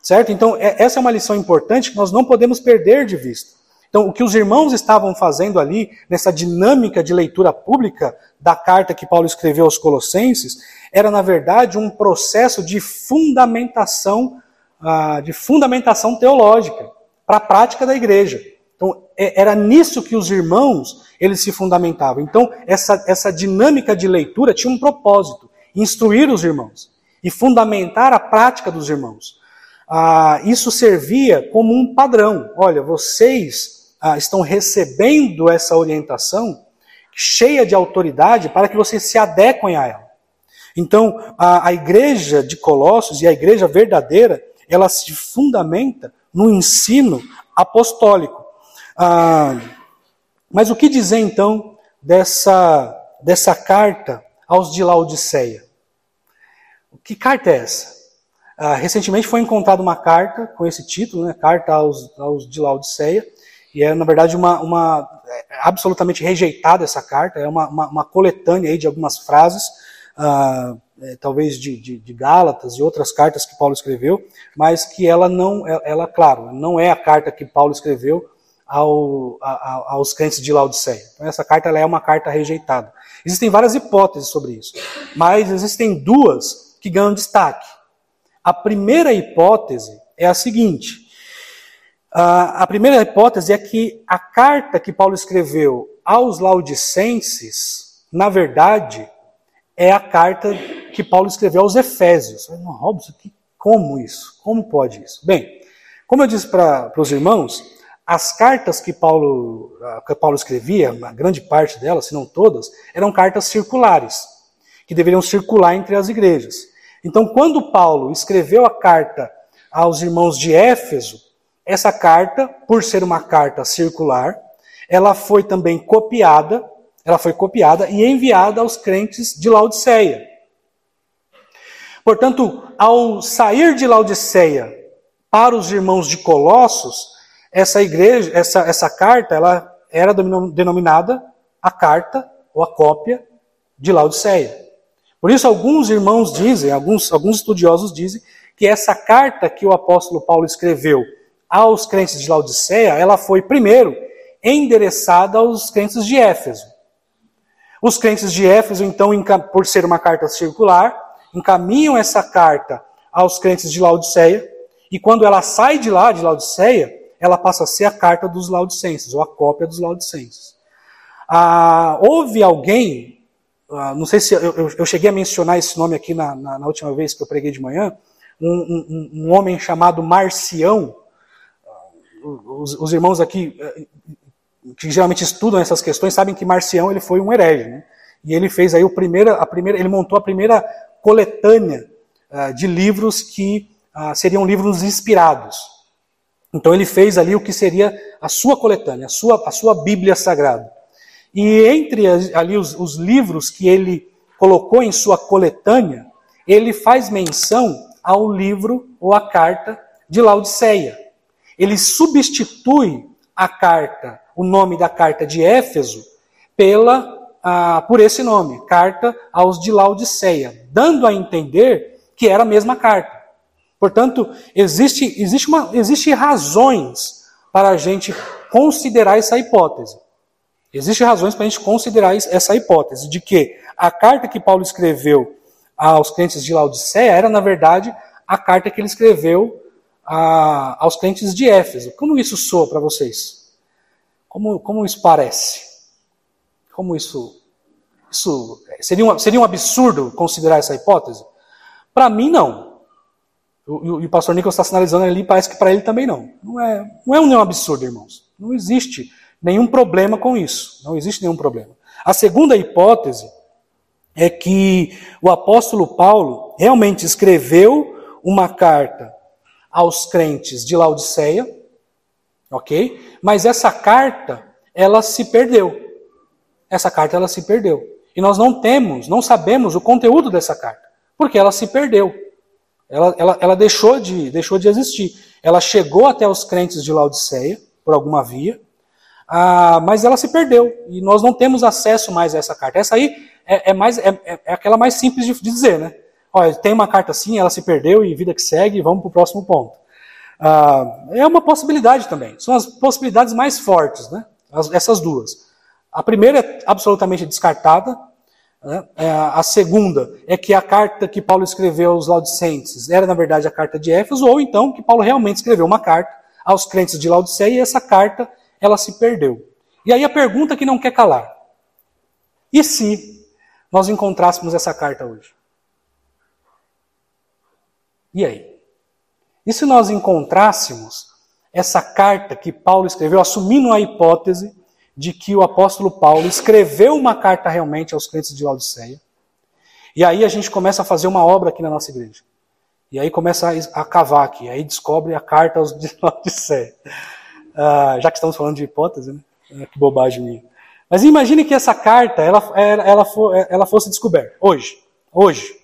Certo? Então, é, essa é uma lição importante que nós não podemos perder de vista. Então, o que os irmãos estavam fazendo ali, nessa dinâmica de leitura pública da carta que Paulo escreveu aos Colossenses, era, na verdade, um processo de fundamentação, uh, de fundamentação teológica para a prática da igreja. Então, é, era nisso que os irmãos eles se fundamentavam. Então, essa, essa dinâmica de leitura tinha um propósito: instruir os irmãos e fundamentar a prática dos irmãos. Ah, isso servia como um padrão. Olha, vocês ah, estão recebendo essa orientação cheia de autoridade para que vocês se adequem a ela. Então, a, a igreja de Colossos e a igreja verdadeira, ela se fundamenta no ensino apostólico. Ah, mas o que dizer então dessa, dessa carta aos de Laodiceia? Que carta é essa? Ah, recentemente foi encontrada uma carta com esse título, né, Carta aos, aos de Laodiceia, e é, na verdade, uma, uma é, absolutamente rejeitada essa carta, é uma, uma, uma coletânea aí de algumas frases, uh, é, talvez de, de, de, Gálatas e outras cartas que Paulo escreveu, mas que ela não, é, ela, claro, não é a carta que Paulo escreveu ao, a, aos crentes de Laodiceia. Então, essa carta é uma carta rejeitada. Existem várias hipóteses sobre isso, mas existem duas que ganham destaque. A primeira hipótese é a seguinte: a primeira hipótese é que a carta que Paulo escreveu aos Laodicenses, na verdade, é a carta que Paulo escreveu aos Efésios. Não, Robson, como isso? Como pode isso? Bem, como eu disse para os irmãos, as cartas que Paulo, que Paulo escrevia, a grande parte delas, se não todas, eram cartas circulares, que deveriam circular entre as igrejas. Então, quando Paulo escreveu a carta aos irmãos de Éfeso, essa carta, por ser uma carta circular, ela foi também copiada, ela foi copiada e enviada aos crentes de Laodiceia. Portanto, ao sair de Laodiceia para os irmãos de Colossos, essa igreja, essa, essa carta, ela era denominada a carta ou a cópia de Laodiceia. Por isso, alguns irmãos dizem, alguns, alguns estudiosos dizem, que essa carta que o apóstolo Paulo escreveu aos crentes de Laodiceia, ela foi primeiro endereçada aos crentes de Éfeso. Os crentes de Éfeso, então, por ser uma carta circular, encaminham essa carta aos crentes de Laodiceia, e quando ela sai de lá, de Laodiceia, ela passa a ser a carta dos Laodicenses, ou a cópia dos Laodicenses. Ah, houve alguém, ah, não sei se eu, eu, cheguei a mencionar esse nome aqui na, na, na última vez que eu preguei de manhã, um, um, um homem chamado Marcião, os, os, irmãos aqui eh, que geralmente estudam essas questões sabem que Marcião ele foi um herege, né? E ele fez aí o primeira, a primeira, ele montou a primeira coletânea uh, de livros que uh, seriam livros inspirados. Então ele fez ali o que seria a sua coletânea, a sua, a sua Bíblia Sagrada. E entre ali os, os livros que ele colocou em sua coletânea, ele faz menção ao livro ou à carta de Laodiceia ele substitui a carta, o nome da carta de Éfeso, pela ah, por esse nome, carta aos de Laodiceia, dando a entender que era a mesma carta. Portanto, existe, existe, uma, existe razões para a gente considerar essa hipótese. Existem razões para a gente considerar essa hipótese de que a carta que Paulo escreveu aos crentes de Laodiceia era, na verdade, a carta que ele escreveu a, aos crentes de Éfeso. Como isso soa para vocês? Como, como isso parece? Como isso, Isso seria um, seria um absurdo considerar essa hipótese? Para mim, não. O, e o pastor Nicolas está sinalizando ali, parece que para ele também não. Não é, não é um absurdo, irmãos. Não existe nenhum problema com isso. Não existe nenhum problema. A segunda hipótese é que o apóstolo Paulo realmente escreveu uma carta aos crentes de Laodiceia, ok? Mas essa carta, ela se perdeu. Essa carta, ela se perdeu. E nós não temos, não sabemos o conteúdo dessa carta, porque ela se perdeu. Ela, ela, ela deixou, de, deixou de existir. Ela chegou até os crentes de Laodiceia, por alguma via, ah, mas ela se perdeu. E nós não temos acesso mais a essa carta. Essa aí é, é mais, é, é, é aquela mais simples de, dizer, né? Olha, tem uma carta assim, ela se perdeu e vida que segue, vamos para o próximo ponto. Ah, é uma possibilidade também. São as possibilidades mais fortes, né? As, essas duas. A primeira é absolutamente descartada. Né? É, a segunda é que a carta que Paulo escreveu aos Laodicenses era, na verdade, a carta de Éfeso, ou então que Paulo realmente escreveu uma carta aos crentes de Laodiceia e essa carta ela se perdeu. E aí a pergunta que não quer calar: e se nós encontrássemos essa carta hoje? E aí? E se nós encontrássemos essa carta que Paulo escreveu, assumindo a hipótese de que o apóstolo Paulo escreveu uma carta realmente aos crentes de Laodiceia, e aí a gente começa a fazer uma obra aqui na nossa igreja. E aí começa a, cavar aqui, aí descobre a carta aos de Laodiceia. Ah, já que estamos falando de hipótese, né? Ah, que bobagem minha. Mas imagine que essa carta ela, ela, ela fosse descoberta hoje. Hoje.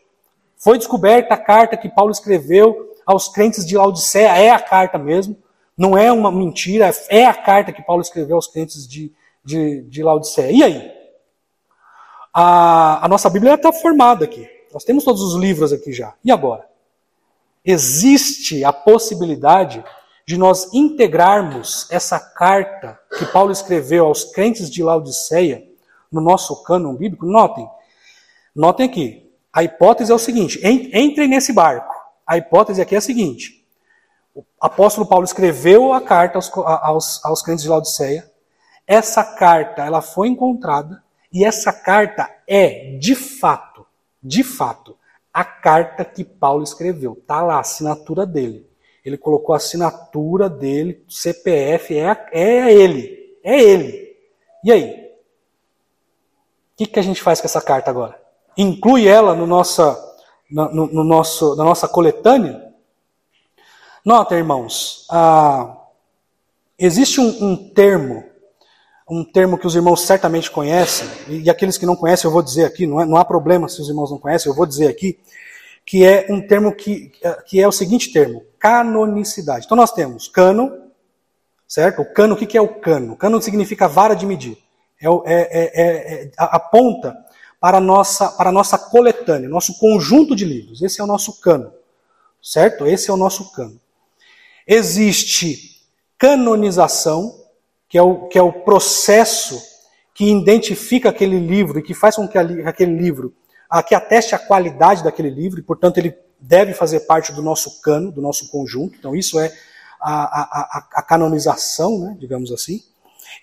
Foi descoberta a carta que Paulo escreveu aos crentes de Laodiceia, é a carta mesmo, não é uma mentira, é a carta que Paulo escreveu aos crentes de, de, de Laodiceia. E aí? A, a nossa Bíblia está formada aqui. Nós temos todos os livros aqui já. E agora? Existe a possibilidade de nós integrarmos essa carta que Paulo escreveu aos crentes de Laodiceia no nosso cânon bíblico, notem, notem aqui, a hipótese é o seguinte, entrem nesse barco. A hipótese aqui é a seguinte, o apóstolo Paulo escreveu a carta aos, aos, aos crentes de Laodiceia, essa carta ela foi encontrada e essa carta é, de fato, de fato, a carta que Paulo escreveu. Está lá a assinatura dele ele colocou a assinatura dele, CPF, é, é ele. É ele. E aí? O que, que a gente faz com essa carta agora? Inclui ela no nossa, no, no nosso, na nossa coletânea? Nota, irmãos, ah, existe um, um, termo, um termo que os irmãos certamente conhecem, e, aqueles que não conhecem eu vou dizer aqui, não, é, não há problema se os irmãos não conhecem, eu vou dizer aqui, que é um termo que, que é o seguinte termo: canonicidade. Então nós temos cano, certo? O cano, o que é o cano? Cano significa vara de medir. É, é, é, é, aponta para a, nossa, para a nossa coletânea, nosso conjunto de livros. Esse é o nosso cano, certo? Esse é o nosso cano. Existe canonização, que é o, que é o processo que identifica aquele livro e que faz com que aquele livro que ateste a qualidade daquele livro, e, portanto, ele deve fazer parte do nosso cano, do nosso conjunto. Então, isso é a, a, a canonização, né, digamos assim.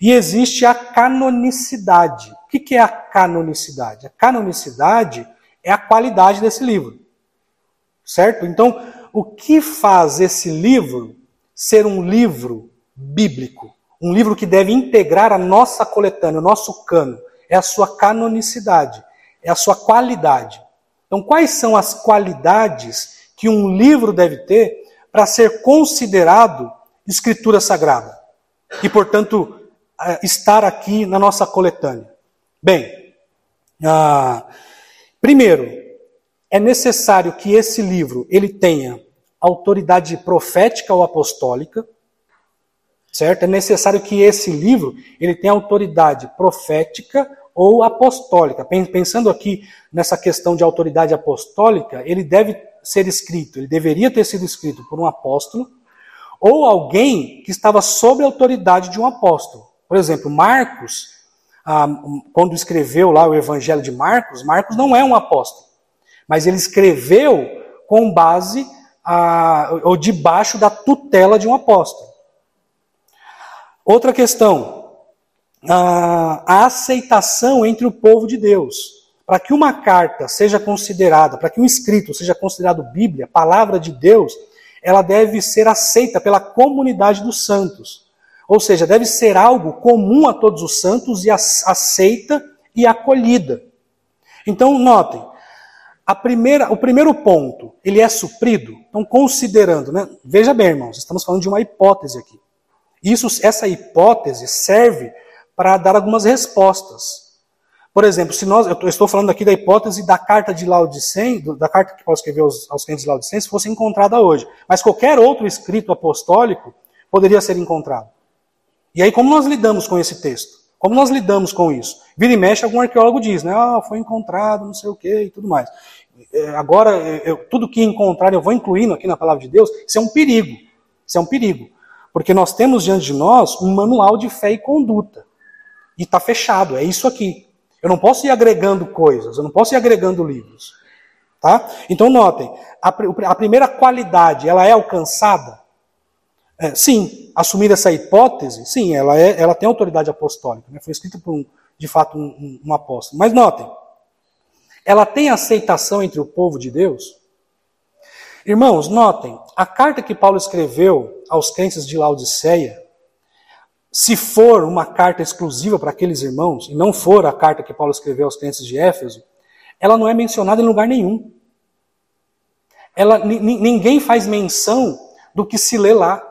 E existe a canonicidade. O que é a canonicidade? A canonicidade é a qualidade desse livro. Certo? Então, o que faz esse livro ser um livro bíblico? Um livro que deve integrar a nossa coletânea, o nosso cano, é a sua canonicidade é a sua qualidade. Então, quais são as qualidades que um livro deve ter para ser considerado escritura sagrada? E, portanto, eh, estar aqui na nossa coletânea. Bem, ah, primeiro, é necessário que esse livro ele tenha autoridade profética ou apostólica, certo? É necessário que esse livro ele tenha autoridade profética ou apostólica. Pensando aqui nessa questão de autoridade apostólica, ele deve ser escrito, ele deveria ter sido escrito por um apóstolo ou alguém que estava sob a autoridade de um apóstolo. Por exemplo, Marcos, ah, quando escreveu lá o Evangelho de Marcos, Marcos não é um apóstolo, mas ele escreveu com base ah, ou debaixo da tutela de um apóstolo. Outra questão, a, a aceitação entre o povo de Deus. Para que uma carta seja considerada, para que um escrito seja considerado Bíblia, palavra de Deus, ela deve ser aceita pela comunidade dos santos. Ou seja, deve ser algo comum a todos os santos e aceita e acolhida. Então, notem, primeira, o primeiro ponto, ele é suprido. Então, considerando, né? veja bem, irmãos, estamos falando de uma hipótese aqui. Isso, essa hipótese serve para dar algumas respostas. Por exemplo, se nós, eu estou falando aqui da hipótese da carta de Laodicense, da carta que Paulo escreveu aos, aos crentes de Laodicense, fosse encontrada hoje. Mas qualquer outro escrito apostólico poderia ser encontrado. E aí, como nós lidamos com esse texto? Como nós lidamos com isso? Vira e mexe, algum arqueólogo diz, né? Ah, foi encontrado, não sei o quê e tudo mais. É, agora, eu, tudo que encontrar eu vou incluindo aqui na palavra de Deus, isso é um perigo. Isso é um perigo. Porque nós temos diante de nós um manual de fé e conduta. E está fechado, é isso aqui. Eu não posso ir agregando coisas, eu não posso ir agregando livros. Tá? Então notem, a, a primeira qualidade, ela é alcançada? É, sim, assumir essa hipótese, sim, ela, é, ela tem autoridade apostólica, né? foi escrita por, um, de fato, um, um, um apóstolo. Mas notem, ela tem aceitação entre o povo de Deus? Irmãos, notem, a carta que Paulo escreveu aos crentes de Laodiceia, se for uma carta exclusiva para aqueles irmãos, e não for a carta que Paulo escreveu aos crentes de Éfeso, ela não é mencionada em lugar nenhum. Ela, ninguém faz menção do que se lê lá.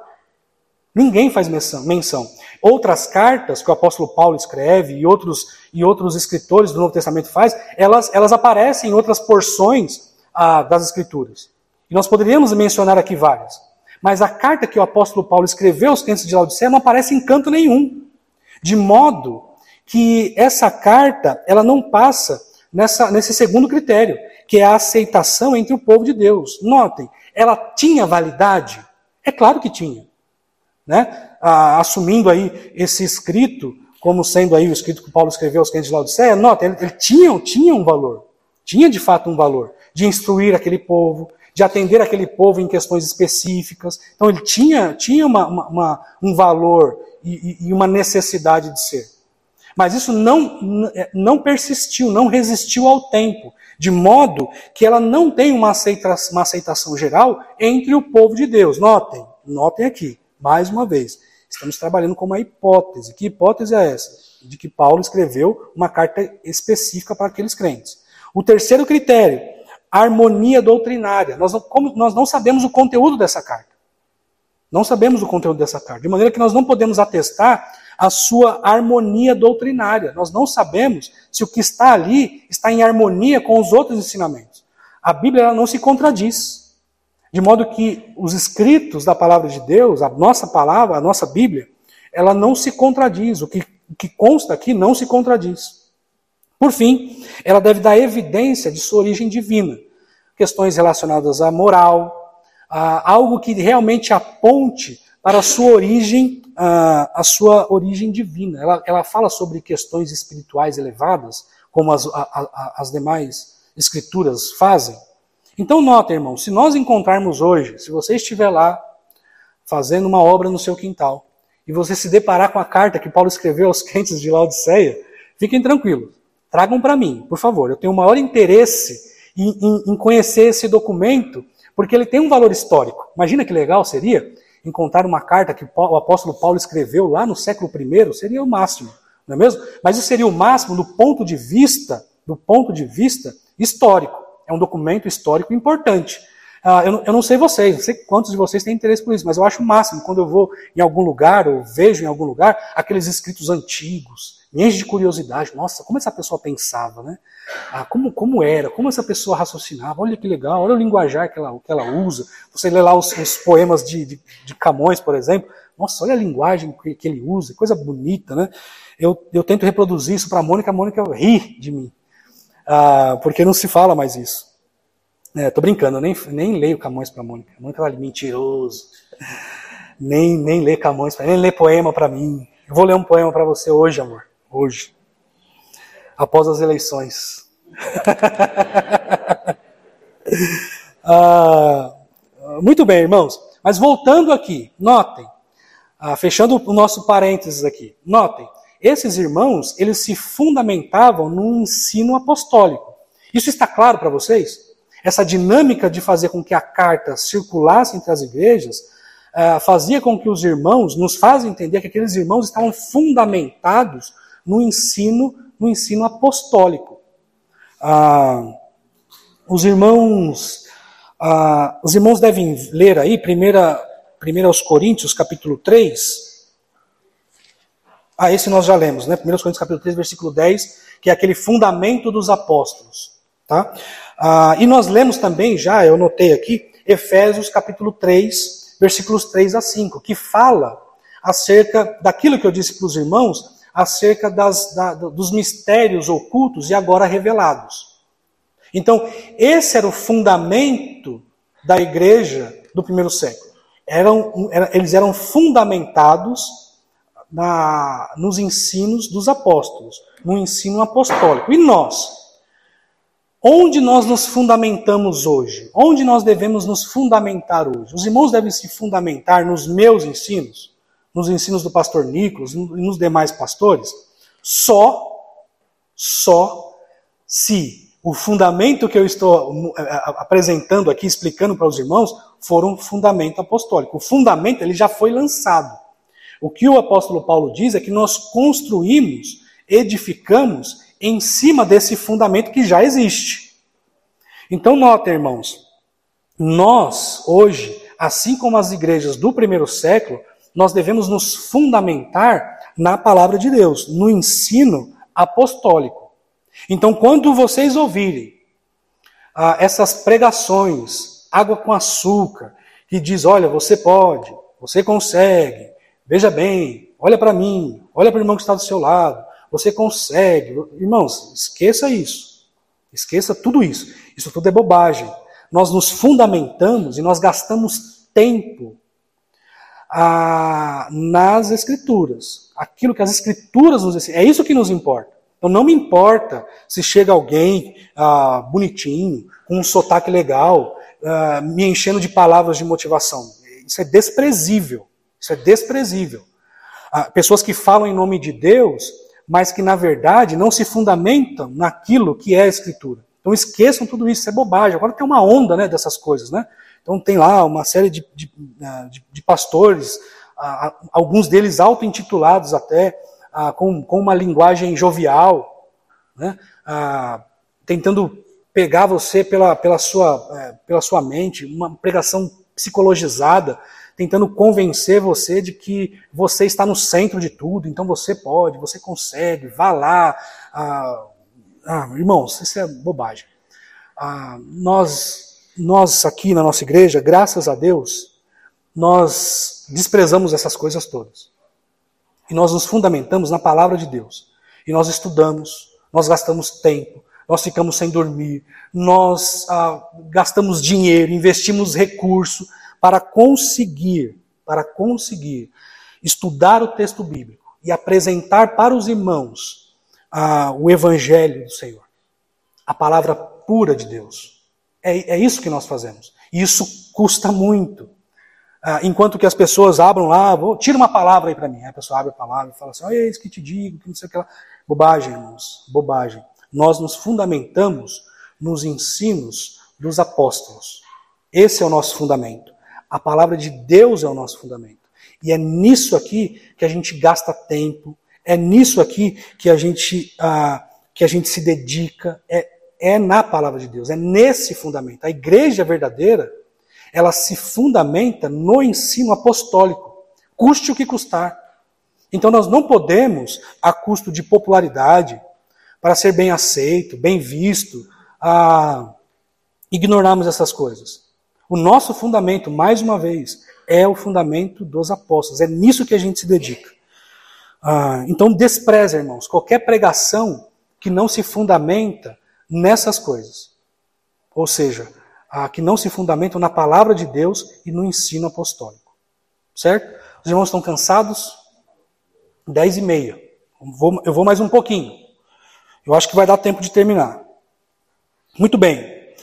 Ninguém faz menção. Outras cartas que o apóstolo Paulo escreve e outros, e outros escritores do Novo Testamento faz, elas, elas aparecem em outras porções ah, das escrituras. E nós poderíamos mencionar aqui várias. Mas a carta que o apóstolo Paulo escreveu aos crentes de Laodicea não aparece em canto nenhum. De modo que essa carta, ela não passa nessa, nesse segundo critério, que é a aceitação entre o povo de Deus. Notem, ela tinha validade? É claro que tinha. Né? Ah, assumindo aí esse escrito como sendo aí o escrito que Paulo escreveu aos crentes de Laodiceia, nota, ele, ele tinha, tinha um valor. Tinha de fato um valor de instruir aquele povo, de atender aquele povo em questões específicas. Então ele tinha, tinha uma, uma, uma, um valor e, e, uma necessidade de ser. Mas isso não, não persistiu, não resistiu ao tempo, de modo que ela não tem uma uma aceitação geral entre o povo de Deus. Notem, notem aqui, mais uma vez, estamos trabalhando com uma hipótese. Que hipótese é essa? De que Paulo escreveu uma carta específica para aqueles crentes. O terceiro critério harmonia doutrinária. Nós não, como, nós não sabemos o conteúdo dessa carta. Não sabemos o conteúdo dessa carta. De maneira que nós não podemos atestar a sua harmonia doutrinária. Nós não sabemos se o que está ali está em harmonia com os outros ensinamentos. A Bíblia não se contradiz. De modo que os escritos da palavra de Deus, a nossa palavra, a nossa Bíblia, ela não se contradiz. O que, o que consta aqui não se contradiz. Por fim, ela deve dar evidência de sua origem divina. Questões relacionadas à moral, a algo que realmente aponte para a sua origem, a, sua origem divina. Ela, ela fala sobre questões espirituais elevadas, como as, a, a, as demais escrituras fazem. Então, nota, irmão, se nós encontrarmos hoje, se você estiver lá fazendo uma obra no seu quintal, e você se deparar com a carta que Paulo escreveu aos crentes de Laodiceia, fiquem tranquilos. Tragam para mim, por favor. Eu tenho o maior interesse em, em, em, conhecer esse documento, porque ele tem um valor histórico. Imagina que legal seria encontrar uma carta que o apóstolo Paulo escreveu lá no século I, seria o máximo, não é mesmo? Mas isso seria o máximo do ponto de vista, do ponto de vista histórico. É um documento histórico importante. Uh, eu, eu, não sei vocês, não sei quantos de vocês têm interesse por isso, mas eu acho o máximo quando eu vou em algum lugar ou vejo em algum lugar aqueles escritos antigos, me enche de curiosidade. Nossa, como essa pessoa pensava, né? Ah, como, como era, como essa pessoa raciocinava. Olha que legal, olha o linguajar que ela, que ela usa. Você lê lá os, os poemas de, de, de, Camões, por exemplo. Nossa, olha a linguagem que, que ele usa, coisa bonita, né? Eu, eu tento reproduzir isso para a Mônica, a Mônica ri de mim. Ah, porque não se fala mais isso. É, tô brincando, nem, nem leio Camões para a Mônica. A Mônica fala, mentiroso. Nem, nem lê Camões, nem lê poema para mim. Eu vou ler um poema para você hoje, amor hoje, após as eleições. ah, muito bem, irmãos. Mas voltando aqui, notem, ah, fechando o nosso parênteses aqui, notem, esses irmãos, eles se fundamentavam no ensino apostólico. Isso está claro para vocês? Essa dinâmica de fazer com que a carta circulasse entre as igrejas uh, fazia com que os irmãos, nos fazem entender que aqueles irmãos estavam fundamentados no ensino, no ensino apostólico. Uh, os irmãos, uh, os irmãos devem ler aí, primeira, primeira aos Coríntios, capítulo 3, ah, esse nós já lemos, né? 1 Coríntios capítulo 3, versículo 10, que é aquele fundamento dos apóstolos. Tá? Ah, e nós lemos também, já, eu notei aqui, Efésios capítulo 3, versículos 3 a 5, que fala acerca daquilo que eu disse para os irmãos, acerca das, da, dos mistérios ocultos e agora revelados. Então, esse era o fundamento da igreja do primeiro século. Eram, eles eram fundamentados na, nos ensinos dos apóstolos, no ensino apostólico. E nós? Onde nós nos fundamentamos hoje? Onde nós devemos nos fundamentar hoje? Os irmãos devem se fundamentar nos meus ensinos, nos ensinos do pastor Nicolas e nos demais pastores, só, só se o fundamento que eu estou apresentando aqui, explicando para os irmãos, for um fundamento apostólico. O fundamento ele já foi lançado. O que o apóstolo Paulo diz é que nós construímos, edificamos em cima desse fundamento que já existe. Então, nota, irmãos, nós, hoje, assim como as igrejas do primeiro século, nós devemos nos fundamentar na palavra de Deus, no ensino apostólico. Então, quando vocês ouvirem ah, essas pregações, água com açúcar, que diz: olha, você pode, você consegue, Veja bem, olha para mim, olha para o irmão que está do seu lado, você consegue. Irmãos, esqueça isso. Esqueça tudo isso. Isso tudo é bobagem. Nós nos fundamentamos e nós gastamos tempo nas Escrituras. Aquilo que as Escrituras nos ensinam. É isso que nos importa. Então não me importa se chega alguém ah, bonitinho, com um sotaque legal, ah, me enchendo de palavras de motivação. Isso é desprezível. Isso é desprezível. Ah, pessoas que falam em nome de Deus, mas que na verdade não se fundamentam naquilo que é a Escritura. Então esqueçam tudo isso, isso é bobagem. Agora tem uma onda né, dessas coisas. Né? Então tem lá uma série de, de, ah, de, de pastores, ah, alguns deles auto-intitulados até, com, com uma linguagem jovial, né? tentando pegar você pela, pela, sua, eh, pela sua mente, uma pregação psicologizada, tentando convencer você de que você está no centro de tudo, então você pode, você consegue, vá lá. Ah, ah, irmãos, isso é bobagem. Ah, nós, nós aqui na nossa igreja, graças a Deus, nós desprezamos essas coisas todas. E nós nos fundamentamos na palavra de Deus. E nós estudamos, nós gastamos tempo, nós ficamos sem dormir, nós ah, gastamos dinheiro, investimos recurso para conseguir, para conseguir estudar o texto bíblico e apresentar para os irmãos ah, o evangelho do Senhor, a palavra pura de Deus. É, é isso que nós fazemos. E isso custa muito. Ah, enquanto que as pessoas abram lá, vou, tira uma palavra aí para mim. Aí a pessoa abre a palavra e fala assim: olha, é isso que te digo, que não sei o que lá. Bobagem, irmãos, bobagem. Nós nos fundamentamos nos ensinos dos apóstolos. Esse é o nosso fundamento. A palavra de Deus é o nosso fundamento. E é nisso aqui que a gente gasta tempo, é nisso aqui que a gente, ah, que a gente se dedica, é, é na palavra de Deus, é nesse fundamento. A igreja verdadeira, ela se fundamenta no ensino apostólico, custe o que custar. Então nós não podemos, a custo de popularidade, para ser bem aceito, bem visto, ah, ignorarmos essas coisas. O nosso fundamento, mais uma vez, é o fundamento dos apóstolos. É nisso que a gente se dedica. Ah, então, despreza, irmãos, qualquer pregação que não se fundamenta nessas coisas. Ou seja, que não se fundamentam na palavra de Deus e no ensino apostólico. Certo? Os irmãos estão cansados? Dez e meia. Eu vou mais um pouquinho. Eu acho que vai dar tempo de terminar. Muito bem.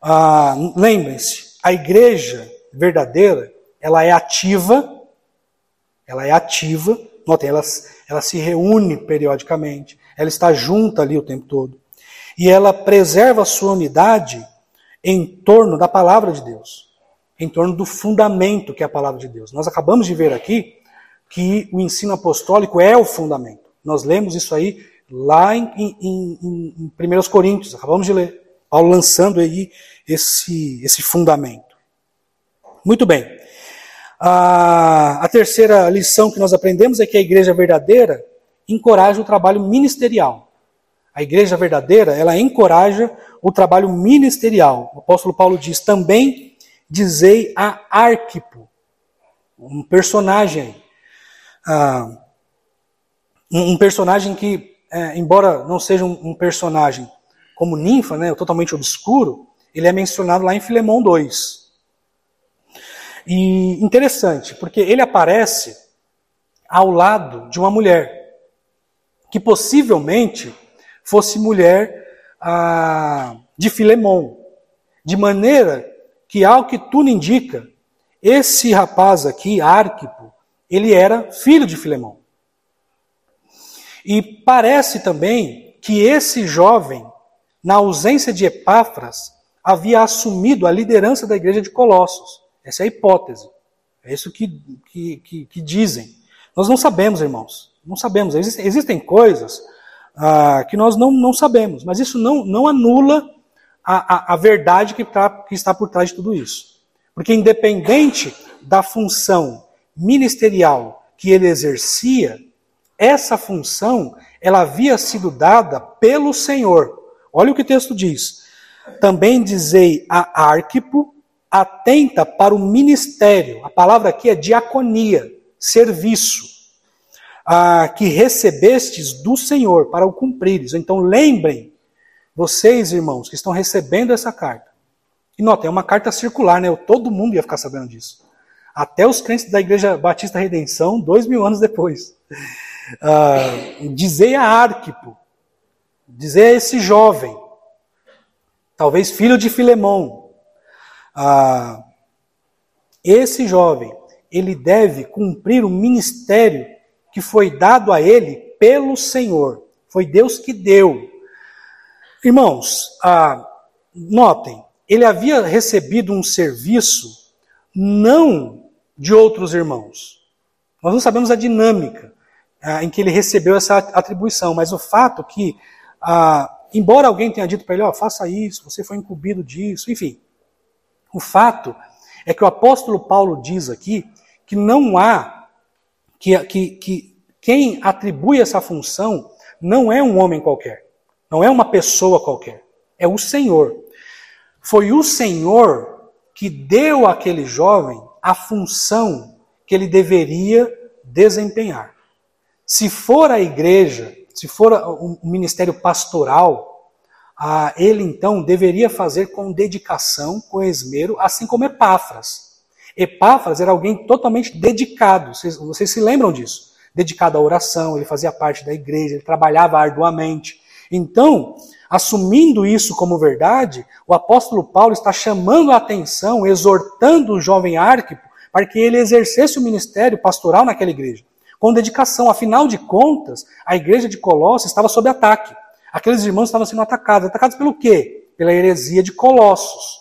Ah, Lembrem-se, a igreja verdadeira, ela é ativa, ela é ativa Notem, ela, ela se reúne periodicamente, ela está junta ali o tempo todo. E ela preserva a sua unidade em torno da palavra de Deus, em torno do fundamento que é a palavra de Deus. Nós acabamos de ver aqui que o ensino apostólico é o fundamento. Nós lemos isso aí lá em, em, em, em 1 Coríntios, acabamos de ler. Paulo lançando aí esse, esse fundamento. Muito bem. A, a terceira lição que nós aprendemos é que a igreja verdadeira encoraja o trabalho ministerial. A igreja verdadeira, ela encoraja o trabalho ministerial. O apóstolo Paulo diz também, dizei a Arquipo, um personagem, ah, um personagem que, é, embora não seja um, um, personagem como ninfa, né, totalmente obscuro, ele é mencionado lá em Filemão 2. E interessante, porque ele aparece ao lado de uma mulher, que possivelmente fosse mulher ah, de Filemão. De maneira que, ao que tudo indica, esse rapaz aqui, Arquipo, ele era filho de Filemão. E parece também que esse jovem, na ausência de Epáfras, havia assumido a liderança da igreja de Colossos. Essa é a hipótese. É isso que, que, que, que dizem. Nós não sabemos, irmãos. Não sabemos. Existem, existem coisas ah, que nós não, não sabemos, mas isso não, não anula a, a, a verdade que, tá, que está por trás de tudo isso. Porque, independente da função ministerial que ele exercia, essa função ela havia sido dada pelo Senhor. Olha o que o texto diz. Também dizei a Arquipo, atenta para o ministério. A palavra aqui é diaconia, serviço, ah, que recebestes do Senhor para o cumprires. Então lembrem, vocês, irmãos, que estão recebendo essa carta. E notem, é uma carta circular, né? Todo mundo ia ficar sabendo disso. Até os crentes da Igreja Batista Redenção, dois mil anos depois. Ah, dizer a Arquipo, dizer a esse jovem, talvez filho de Filemão, ah, esse jovem, ele deve cumprir o ministério que foi dado a ele pelo Senhor. Foi Deus que deu. Irmãos, ah, notem, ele havia recebido um serviço não de outros irmãos. Nós não sabemos a dinâmica ah, em que ele recebeu essa atribuição, mas o fato que, ah, embora alguém tenha dito para ele, oh, faça isso, você foi incumbido disso, enfim, o fato é que o apóstolo Paulo diz aqui que não há, que, que, que quem atribui essa função não é um homem qualquer, não é uma pessoa qualquer, é o Senhor. Foi o Senhor que deu àquele jovem a função que ele deveria desempenhar. Se for a igreja, se for o ministério pastoral, ele então deveria fazer com dedicação, com esmero, assim como Epáfras. Epáfras era alguém totalmente dedicado, vocês, vocês se lembram disso? Dedicado à oração, ele fazia parte da igreja, ele trabalhava arduamente. Então, assumindo isso como verdade, o apóstolo Paulo está chamando a atenção, exortando o jovem Arquipo para que ele exercesse o ministério pastoral naquela igreja, com dedicação. Afinal de contas, a igreja de Colossos estava sob ataque. Aqueles irmãos estavam sendo atacados. Atacados pelo quê? Pela heresia de Colossos.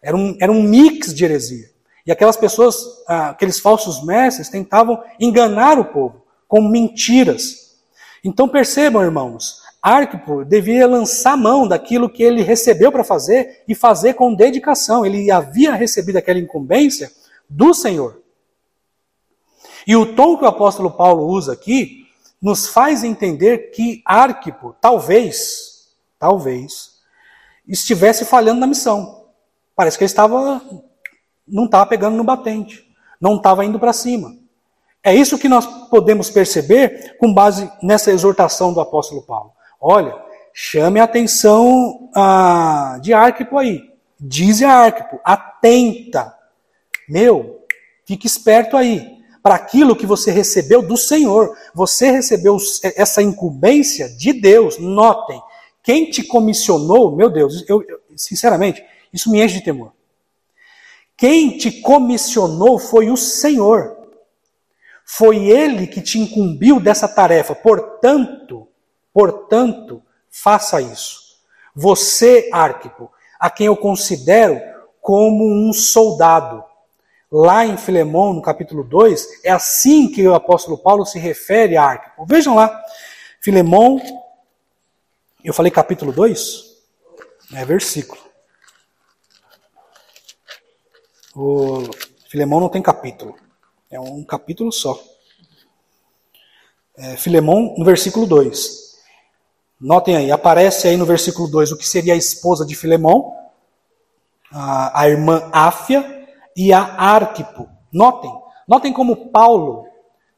Era um, era um mix de heresia. E aquelas pessoas, ah, aqueles falsos mestres, tentavam enganar o povo com mentiras. Então percebam, irmãos, Arquipo devia lançar mão daquilo que ele recebeu para fazer e fazer com dedicação. Ele havia recebido aquela incumbência do Senhor. E o tom que o apóstolo Paulo usa aqui nos faz entender que Arquipo, talvez, talvez, estivesse falhando na missão. Parece que ele estava, não estava pegando no batente, não estava indo para cima. É isso que nós podemos perceber com base nessa exortação do apóstolo Paulo. Olha, chame a atenção ah, de Arquipo aí. Diz a Arquipo, atenta. Meu, fique esperto aí para aquilo que você recebeu do Senhor. Você recebeu essa incumbência de Deus. Notem, quem te comissionou, meu Deus, eu, eu, sinceramente, isso me enche de temor. Quem te comissionou foi o Senhor. Foi ele que te incumbiu dessa tarefa. Portanto, portanto, faça isso. Você, Arquipo, a quem eu considero como um soldado. Lá em Filemão, no capítulo 2, é assim que o apóstolo Paulo se refere a Arquipo. Vejam lá, Filemão, eu falei capítulo 2? É versículo. O Filemão não tem capítulo. É um capítulo só. É, Filemão, no versículo 2. Notem aí, aparece aí no versículo 2 o que seria a esposa de Filemão, a, a irmã Áfia e a Arquipo. Notem, notem como Paulo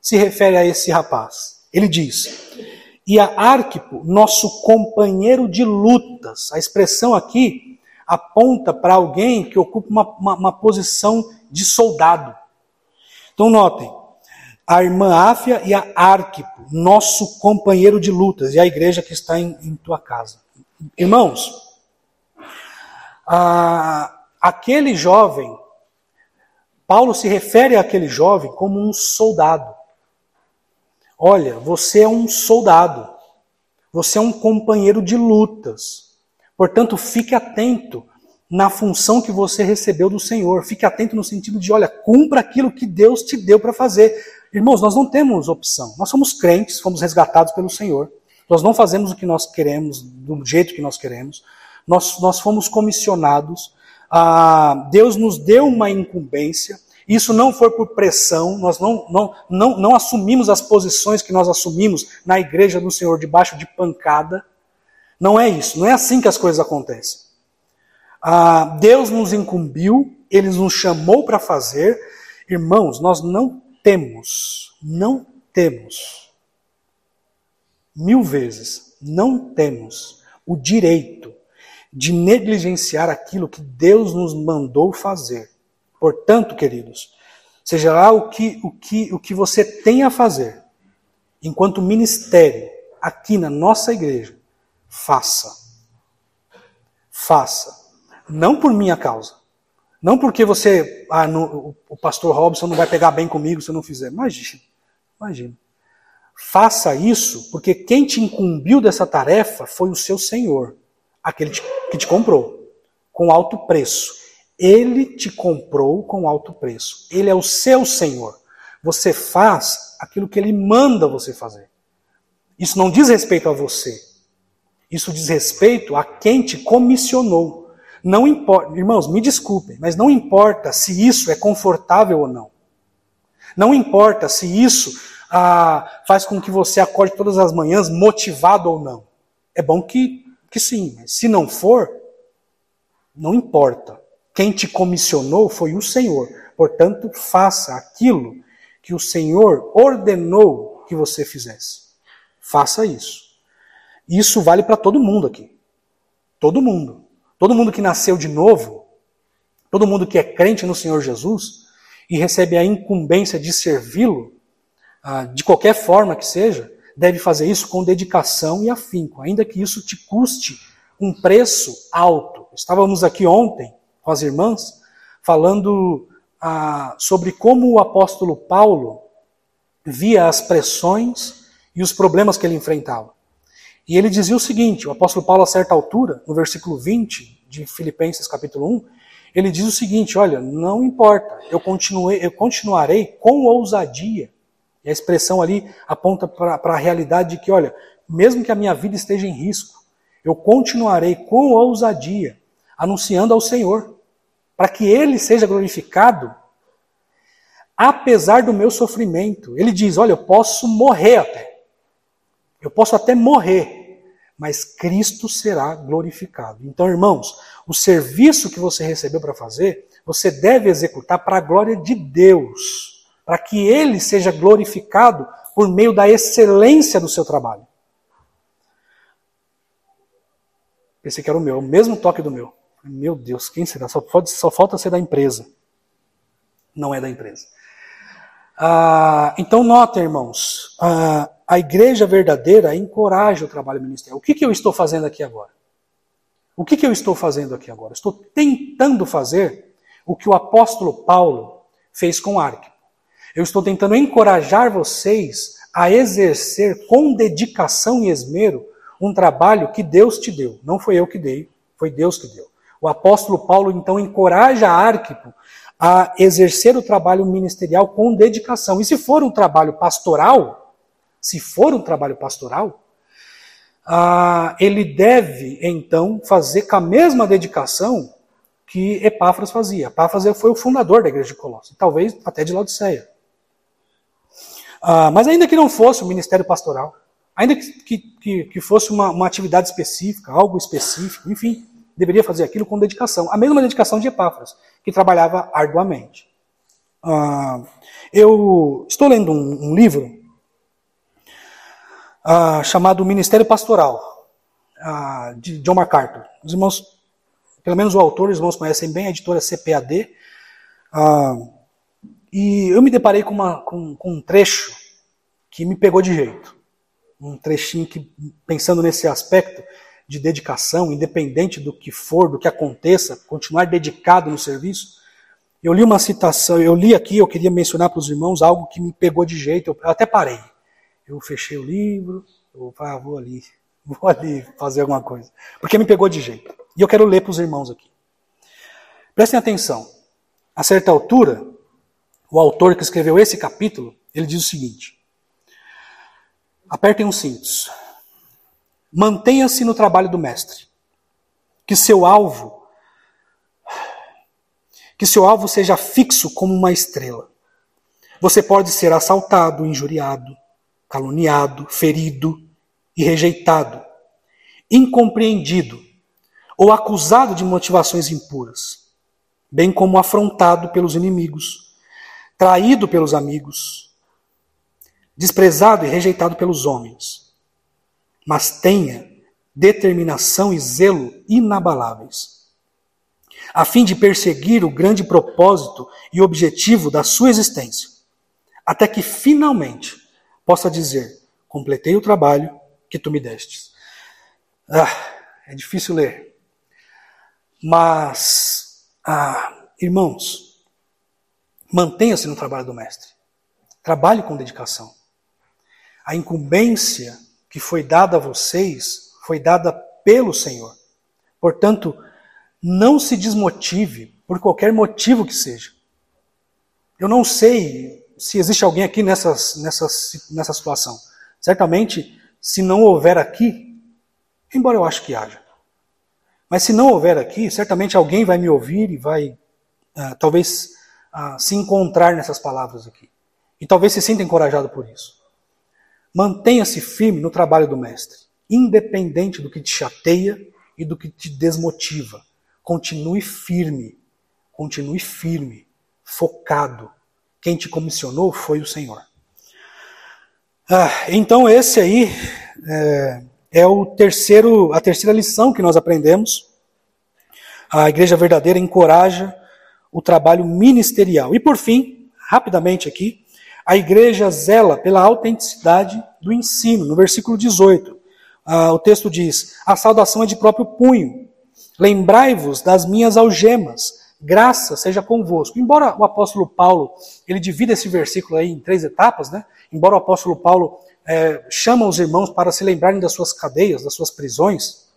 se refere a esse rapaz. Ele diz: E a Arquipo, nosso companheiro de lutas. A expressão aqui aponta para alguém que ocupa uma, uma, uma posição de soldado. Então, notem, a irmã Áfia e a Arquipo, nosso companheiro de lutas, e a igreja que está em, em tua casa. Irmãos, aquele jovem, Paulo se refere àquele jovem como um soldado. Olha, você é um soldado, você é um companheiro de lutas. Portanto, fique atento na função que você recebeu do Senhor. Fique atento no sentido de, olha, cumpra aquilo que Deus te deu para fazer. Irmãos, nós não temos opção. Nós somos crentes, fomos resgatados pelo Senhor. Nós não fazemos o que nós queremos, do jeito que nós queremos. Nós, nós fomos comissionados. Ah, Deus nos deu uma incumbência. Isso não foi por pressão, nós não, não, não, não assumimos as posições que nós assumimos na igreja do Senhor debaixo de pancada. Não é isso, não é assim que as coisas acontecem. Ah, Deus nos incumbiu, Ele nos chamou para fazer. Irmãos, nós não temos, não temos, mil vezes, não temos o direito de negligenciar aquilo que Deus nos mandou fazer. Portanto, queridos, seja lá o que, o que, o que você tem a fazer, enquanto ministério, aqui na nossa igreja, faça. Faça. Não por minha causa. Não porque você, ah, no, o pastor Robson não vai pegar bem comigo se eu não fizer. Imagina, imagina. Faça isso porque quem te incumbiu dessa tarefa foi o seu Senhor, aquele que te comprou, com alto preço. Ele te comprou com alto preço. Ele é o seu Senhor. Você faz aquilo que ele manda você fazer. Isso não diz respeito a você. Isso diz respeito a quem te comissionou. Não importa, irmãos, me desculpem, mas não importa se isso é confortável ou não. Não importa se isso ah, faz com que você acorde todas as manhãs motivado ou não. É bom que, que sim, mas se não for, não importa. Quem te comissionou foi o Senhor. Portanto, faça aquilo que o Senhor ordenou que você fizesse. Faça isso. Isso vale para todo mundo aqui. Todo mundo. Todo mundo que nasceu de novo, todo mundo que é crente no Senhor Jesus e recebe a incumbência de servi-lo, ah, de qualquer forma que seja, deve fazer isso com dedicação e afinco, ainda que isso te custe um preço alto. Estávamos aqui ontem com as irmãs falando ah, sobre como o apóstolo Paulo via as pressões e os problemas que ele enfrentava. E ele dizia o seguinte: o apóstolo Paulo, a certa altura, no versículo 20 de Filipenses, capítulo 1, ele diz o seguinte: olha, não importa, eu, continuei, eu continuarei com ousadia. E a expressão ali aponta para a realidade de que, olha, mesmo que a minha vida esteja em risco, eu continuarei com ousadia, anunciando ao Senhor, para que Ele seja glorificado, apesar do meu sofrimento. Ele diz: olha, eu posso morrer até. Eu posso até morrer, mas Cristo será glorificado. Então, irmãos, o serviço que você recebeu para fazer, você deve executar para a glória de Deus, para que Ele seja glorificado por meio da excelência do seu trabalho. Pensei que era o meu, o mesmo toque do meu. Meu Deus, quem será? Só, pode, só falta ser da empresa. Não é da empresa. Ah, então, nota, irmãos. Ah, a igreja verdadeira encoraja o trabalho ministerial. O que, que eu estou fazendo aqui agora? O que, que eu estou fazendo aqui agora? Estou tentando fazer o que o apóstolo Paulo fez com Arquipo. Eu estou tentando encorajar vocês a exercer com dedicação e esmero um trabalho que Deus te deu. Não foi eu que dei, foi Deus que deu. O apóstolo Paulo então encoraja Arquipo a exercer o trabalho ministerial com dedicação. E se for um trabalho pastoral, se for um trabalho pastoral, ah, ele deve então fazer com a mesma dedicação que Epáfras fazia. Epáfras foi o fundador da igreja de Colossos, talvez até de Laodiceia. Ah, mas ainda que não fosse o ministério pastoral, ainda que, que, que fosse uma, uma, atividade específica, algo específico, enfim, deveria fazer aquilo com dedicação. A mesma dedicação de Epáfras, que trabalhava arduamente. Ah, eu estou lendo um, um livro ah, chamado Ministério Pastoral, ah, de John MacArthur. Os irmãos, pelo menos o autor, os irmãos conhecem bem, a editora CPAD. Ah, e eu me deparei com, uma, com, com um trecho que me pegou de jeito. Um trechinho que, pensando nesse aspecto de dedicação, independente do que for, do que aconteça, continuar dedicado no serviço. Eu li uma citação, eu li aqui, eu queria mencionar para os irmãos algo que me pegou de jeito, eu até parei. Eu fechei o livro, eu ah, vou ali, vou ali fazer alguma coisa. Porque me pegou de jeito. E eu quero ler para os irmãos aqui. Prestem atenção. A certa altura, o autor que escreveu esse capítulo, ele diz o seguinte: Apertem os cintos. Mantenha-se no trabalho do mestre. Que seu alvo que seu alvo seja fixo como uma estrela. Você pode ser assaltado, injuriado, caluniado, ferido e rejeitado, incompreendido ou acusado de motivações impuras, bem como afrontado pelos inimigos traído pelos amigos, desprezado e rejeitado pelos homens. Mas tenha determinação e zelo inabaláveis, a fim de perseguir o grande propósito e objetivo da sua existência, até que finalmente possa dizer: completei o trabalho que tu me destes. Ah, é difícil ler. Mas, ah, irmãos, Mantenha-se no trabalho do mestre. Trabalhe com dedicação. A incumbência que foi dada a vocês foi dada pelo Senhor. Portanto, não se desmotive por qualquer motivo que seja. Eu não sei se existe alguém aqui nessa, nessa, nessa situação. Certamente, se não houver aqui, embora eu acho que haja. Mas se não houver aqui, certamente alguém vai me ouvir e vai, uh, talvez, a se encontrar nessas palavras aqui. E talvez se sinta encorajado por isso. Mantenha-se firme no trabalho do Mestre, independente do que te chateia e do que te desmotiva. Continue firme, continue firme, focado. Quem te comissionou foi o Senhor. Ah, então esse aí é, é o terceiro, a terceira lição que nós aprendemos. A igreja verdadeira encoraja o trabalho ministerial. E por fim, rapidamente aqui, a igreja zela pela autenticidade do ensino. No versículo 18, ah, o texto diz: A saudação é de próprio punho. Lembrai-vos das minhas algemas. Graça seja convosco. Embora o apóstolo Paulo ele divida esse versículo aí em três etapas, né? Embora o apóstolo Paulo é, chama os irmãos para se lembrarem das suas cadeias, das suas prisões,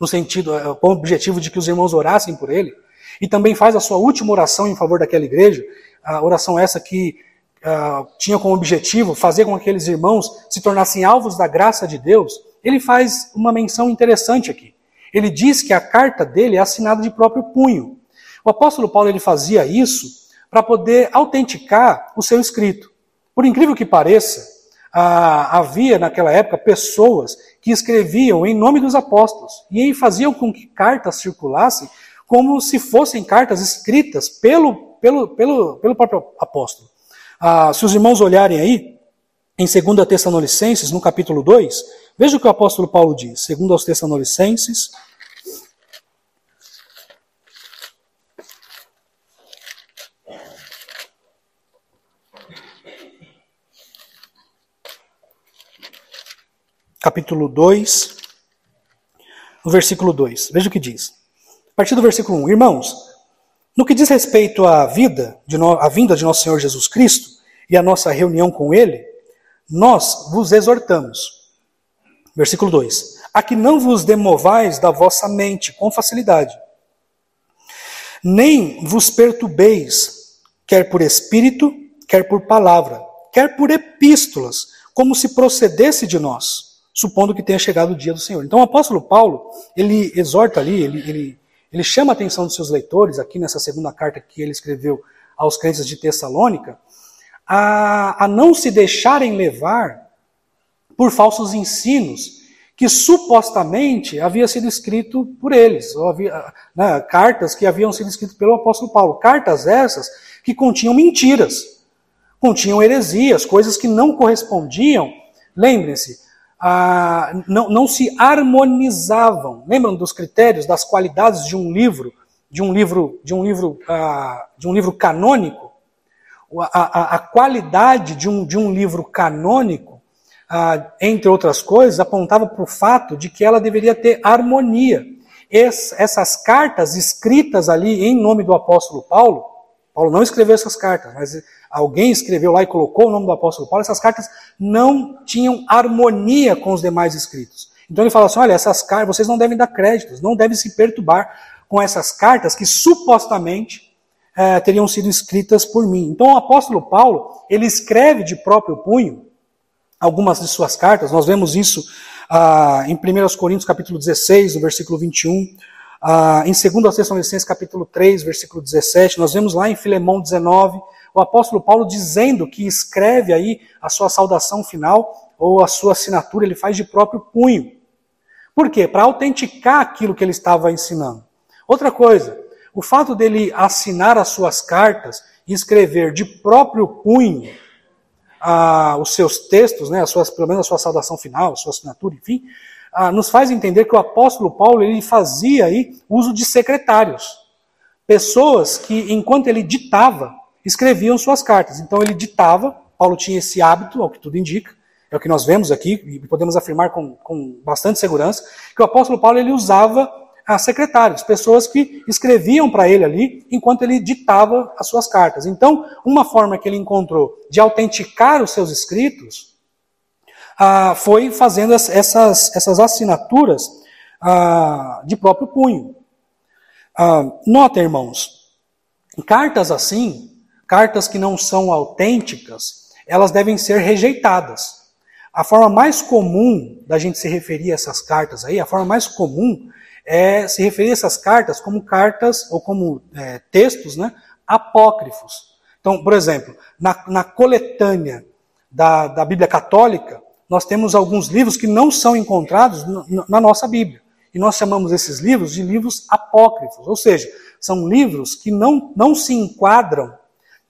no sentido, é, com o objetivo de que os irmãos orassem por ele, e também faz a sua última oração em favor daquela igreja, a oração essa que uh, tinha como objetivo fazer com que aqueles irmãos se tornassem alvos da graça de Deus, ele faz uma menção interessante aqui. Ele diz que a carta dele é assinada de próprio punho. O apóstolo Paulo ele fazia isso para poder autenticar o seu escrito. Por incrível que pareça, havia naquela época pessoas que escreviam em nome dos apóstolos e faziam com que cartas circulassem como se fossem cartas escritas pelo, pelo, pelo, pelo próprio apóstolo. Ah, se os irmãos olharem aí, em 2 Tessalonicenses, no capítulo 2, veja o que o apóstolo Paulo diz, segundo aos Tessalonicenses, capítulo 2, no versículo 2. Veja o que diz. A partir do versículo 1. Irmãos, no que diz respeito à vida, à vinda de nosso Senhor Jesus Cristo e a nossa reunião com Ele, nós vos exortamos. Versículo 2: A que não vos demovais da vossa mente com facilidade, nem vos perturbeis, quer por espírito, quer por palavra, quer por epístolas, como se procedesse de nós, supondo que tenha chegado o dia do Senhor. Então o apóstolo Paulo, ele exorta ali, ele, ele, ele chama a atenção dos seus leitores, aqui nessa segunda carta que ele escreveu aos crentes de Tessalônica, a, a não se deixarem levar por falsos ensinos que supostamente havia sido escrito por eles, ou havia, né, cartas que haviam sido escritas pelo apóstolo Paulo, cartas essas que continham mentiras, continham heresias, coisas que não correspondiam. Lembrem-se, ah, não, não se harmonizavam. Lembram dos critérios, das qualidades de um livro, de um livro, de um livro, ah, de um livro canônico? A, a, a, qualidade de um, de um livro canônico, ah, entre outras coisas, apontava para o fato de que ela deveria ter harmonia. Es, essas cartas escritas ali em nome do apóstolo Paulo, Paulo não escreveu essas cartas, mas alguém escreveu lá e colocou o nome do apóstolo Paulo, essas cartas não tinham harmonia com os demais escritos. Então ele fala assim: olha, essas cartas, vocês não devem dar créditos, não devem se perturbar com essas cartas que supostamente é, teriam sido escritas por mim. Então o apóstolo Paulo, ele escreve de próprio punho algumas de suas cartas, nós vemos isso ah, em 1 Coríntios capítulo 16, no versículo 21, ah, em 2 Tessalonicenses capítulo 3, versículo 17, nós vemos lá em Filemão 19, o apóstolo Paulo dizendo que escreve aí a sua saudação final ou a sua assinatura, ele faz de próprio punho. Por quê? Para autenticar aquilo que ele estava ensinando. Outra coisa, o fato dele assinar as suas cartas e escrever de próprio punho ah, os seus textos, né, as suas, pelo menos a sua saudação final, a sua assinatura, enfim, ah, nos faz entender que o apóstolo Paulo ele fazia aí uso de secretários. Pessoas que, enquanto ele ditava, escreviam suas cartas. Então ele ditava, Paulo tinha esse hábito, ao que tudo indica, é o que nós vemos aqui, e podemos afirmar com, com bastante segurança, que o apóstolo Paulo ele usava a secretários, pessoas que escreviam para ele ali enquanto ele ditava as suas cartas. Então, uma forma que ele encontrou de autenticar os seus escritos ah, foi fazendo essas, essas assinaturas ah, de próprio punho. Ah, nota, irmãos, cartas assim cartas que não são autênticas, elas devem ser rejeitadas. A forma mais comum da gente se referir a essas cartas aí, a forma mais comum é se referir a essas cartas como cartas ou como é, textos né, apócrifos. Então, por exemplo, na, na coletânea da, da Bíblia Católica, nós temos alguns livros que não são encontrados na, na nossa Bíblia. E nós chamamos esses livros de livros apócrifos, ou seja, são livros que não, não se enquadram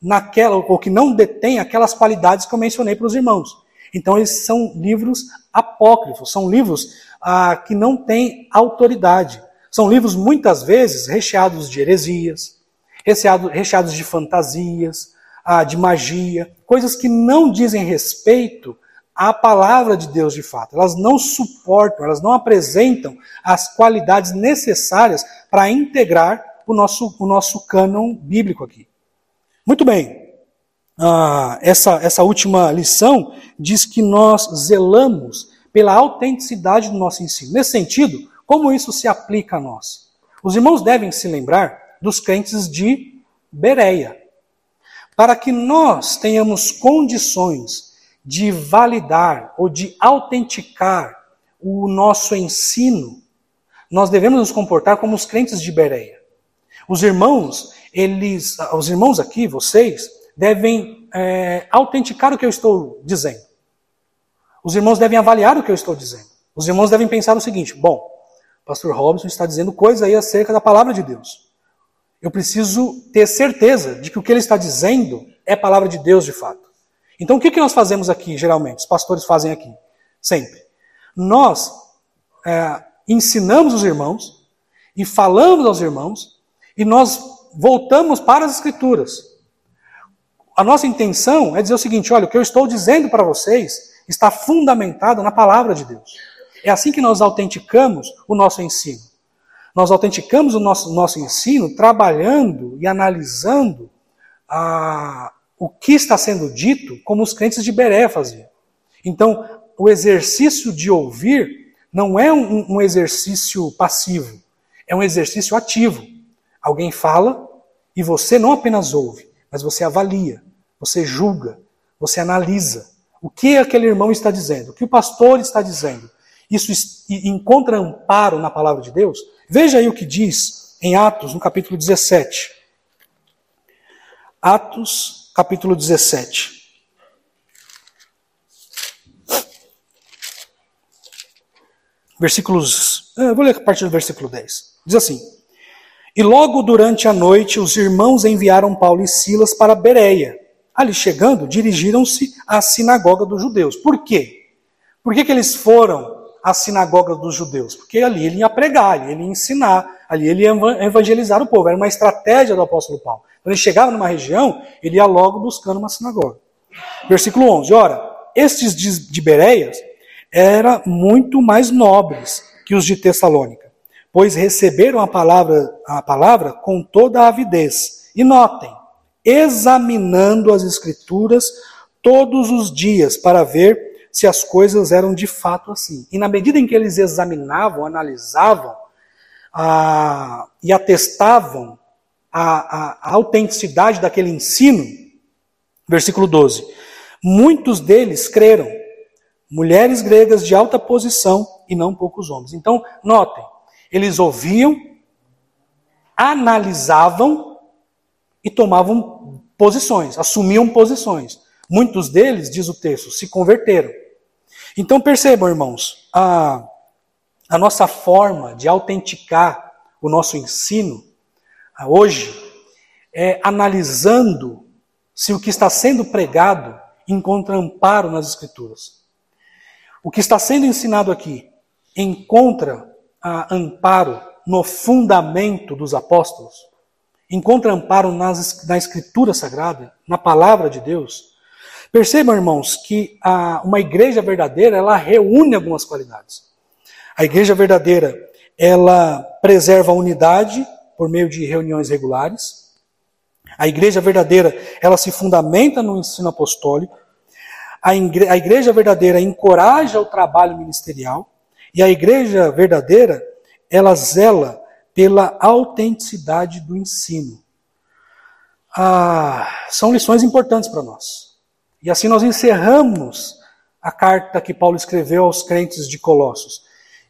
naquela, ou que não detém aquelas qualidades que eu mencionei para os irmãos. Então, eles são livros apócrifos, são livros ah, que não têm autoridade. São livros, muitas vezes, recheados de heresias, recheados, recheados de fantasias, ah, de magia, coisas que não dizem respeito à palavra de Deus de fato. Elas não suportam, elas não apresentam as qualidades necessárias para integrar o nosso, o nosso cânon bíblico aqui. Muito bem. Ah, essa, essa última lição diz que nós zelamos pela autenticidade do nosso ensino. Nesse sentido, como isso se aplica a nós? Os irmãos devem se lembrar dos crentes de Bereia. Para que nós tenhamos condições de validar ou de autenticar o nosso ensino, nós devemos nos comportar como os crentes de Bereia. Os irmãos, eles, os irmãos aqui, vocês, devem é, autenticar o que eu estou dizendo. Os irmãos devem avaliar o que eu estou dizendo. Os irmãos devem pensar o seguinte: bom, pastor Robson está dizendo coisa aí acerca da palavra de Deus. Eu preciso ter certeza de que o que ele está dizendo é palavra de Deus de fato. Então o que, que nós fazemos aqui, geralmente? Os pastores fazem aqui, sempre. Nós é, ensinamos os irmãos e falamos aos irmãos e nós voltamos para as Escrituras. A nossa intenção é dizer o seguinte: olha, o que eu estou dizendo para vocês está fundamentado na palavra de Deus. É assim que nós autenticamos o nosso ensino. Nós autenticamos o nosso, nosso ensino trabalhando e analisando a, o que está sendo dito como os crentes de Beré faziam. Então, o exercício de ouvir não é um, um exercício passivo, é um exercício ativo. Alguém fala e você não apenas ouve, mas você avalia, você julga, você analisa. O que aquele irmão está dizendo? O que o pastor está dizendo? Isso encontra amparo na palavra de Deus? Veja aí o que diz em Atos, no capítulo 17. Atos, capítulo 17. Versículos. Ah, eu vou ler a partir do versículo 10. Diz assim: E logo durante a noite os irmãos enviaram Paulo e Silas para Bereia. Ali chegando, dirigiram-se à sinagoga dos judeus. Por quê? Por que, que eles foram à sinagoga dos judeus? Porque ali ele ia pregar, ali ele ia ensinar, ali ele ia evangelizar o povo. Era uma estratégia do apóstolo Paulo. Quando ele chegava numa região, ele ia logo buscando uma sinagoga. Versículo 11. Ora, estes de Bereias eram muito mais nobres que os de Tessalônica, pois receberam a palavra, a palavra com toda a avidez. E notem, examinando as escrituras todos os dias para ver se as coisas eram de fato assim. E na medida em que eles examinavam, analisavam ah, e atestavam a, a, a autenticidade daquele ensino, versículo 12: muitos deles creram, mulheres gregas de alta posição e não poucos homens. Então, notem, eles ouviam, analisavam e tomavam posições, assumiam posições. Muitos deles, diz o texto, se converteram. Então percebam, irmãos, a, a nossa forma de autenticar o nosso ensino hoje é analisando se o que está sendo pregado encontra amparo nas Escrituras. O que está sendo ensinado aqui encontra amparo no fundamento dos apóstolos, encontra amparo nas, na Escritura Sagrada, na palavra de Deus. Percebam, irmãos, que a, uma igreja verdadeira, ela reúne algumas qualidades. A igreja verdadeira, ela preserva a unidade por meio de reuniões regulares. A igreja verdadeira, ela se fundamenta no ensino apostólico. A a igreja verdadeira encoraja o trabalho ministerial. E a igreja verdadeira, ela zela pela autenticidade do ensino. Ah, são lições importantes para nós. E assim nós encerramos a carta que Paulo escreveu aos crentes de Colossos.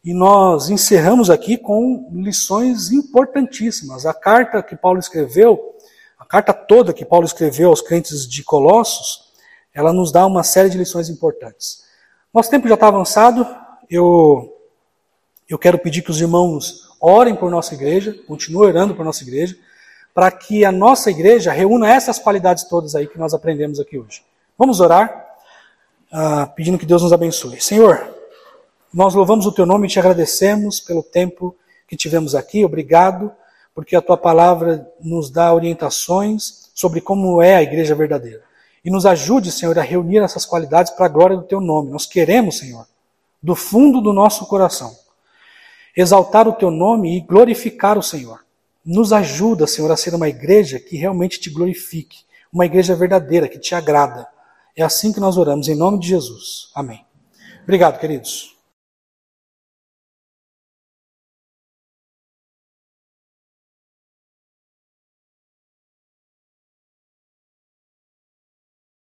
E nós encerramos aqui com lições importantíssimas. A carta que Paulo escreveu, a carta toda que Paulo escreveu aos crentes de Colossos, ela nos dá uma série de lições importantes. Nosso tempo já está avançado. Eu, eu quero pedir que os irmãos orem por nossa igreja, continuem orando por nossa igreja, para que a nossa igreja reúna essas qualidades todas aí que nós aprendemos aqui hoje. Vamos orar, uh, pedindo que Deus nos abençoe. Senhor, nós louvamos o Teu nome e te agradecemos pelo tempo que tivemos aqui. Obrigado, porque a Tua palavra nos dá orientações sobre como é a igreja verdadeira. E nos ajude, Senhor, a reunir essas qualidades para a glória do Teu nome. Nós queremos, Senhor, do fundo do nosso coração, exaltar o Teu nome e glorificar o Senhor. Nos ajuda, Senhor, a ser uma igreja que realmente te glorifique, uma igreja verdadeira, que te agrada. É assim que nós oramos, em nome de Jesus. Amém. Obrigado, queridos.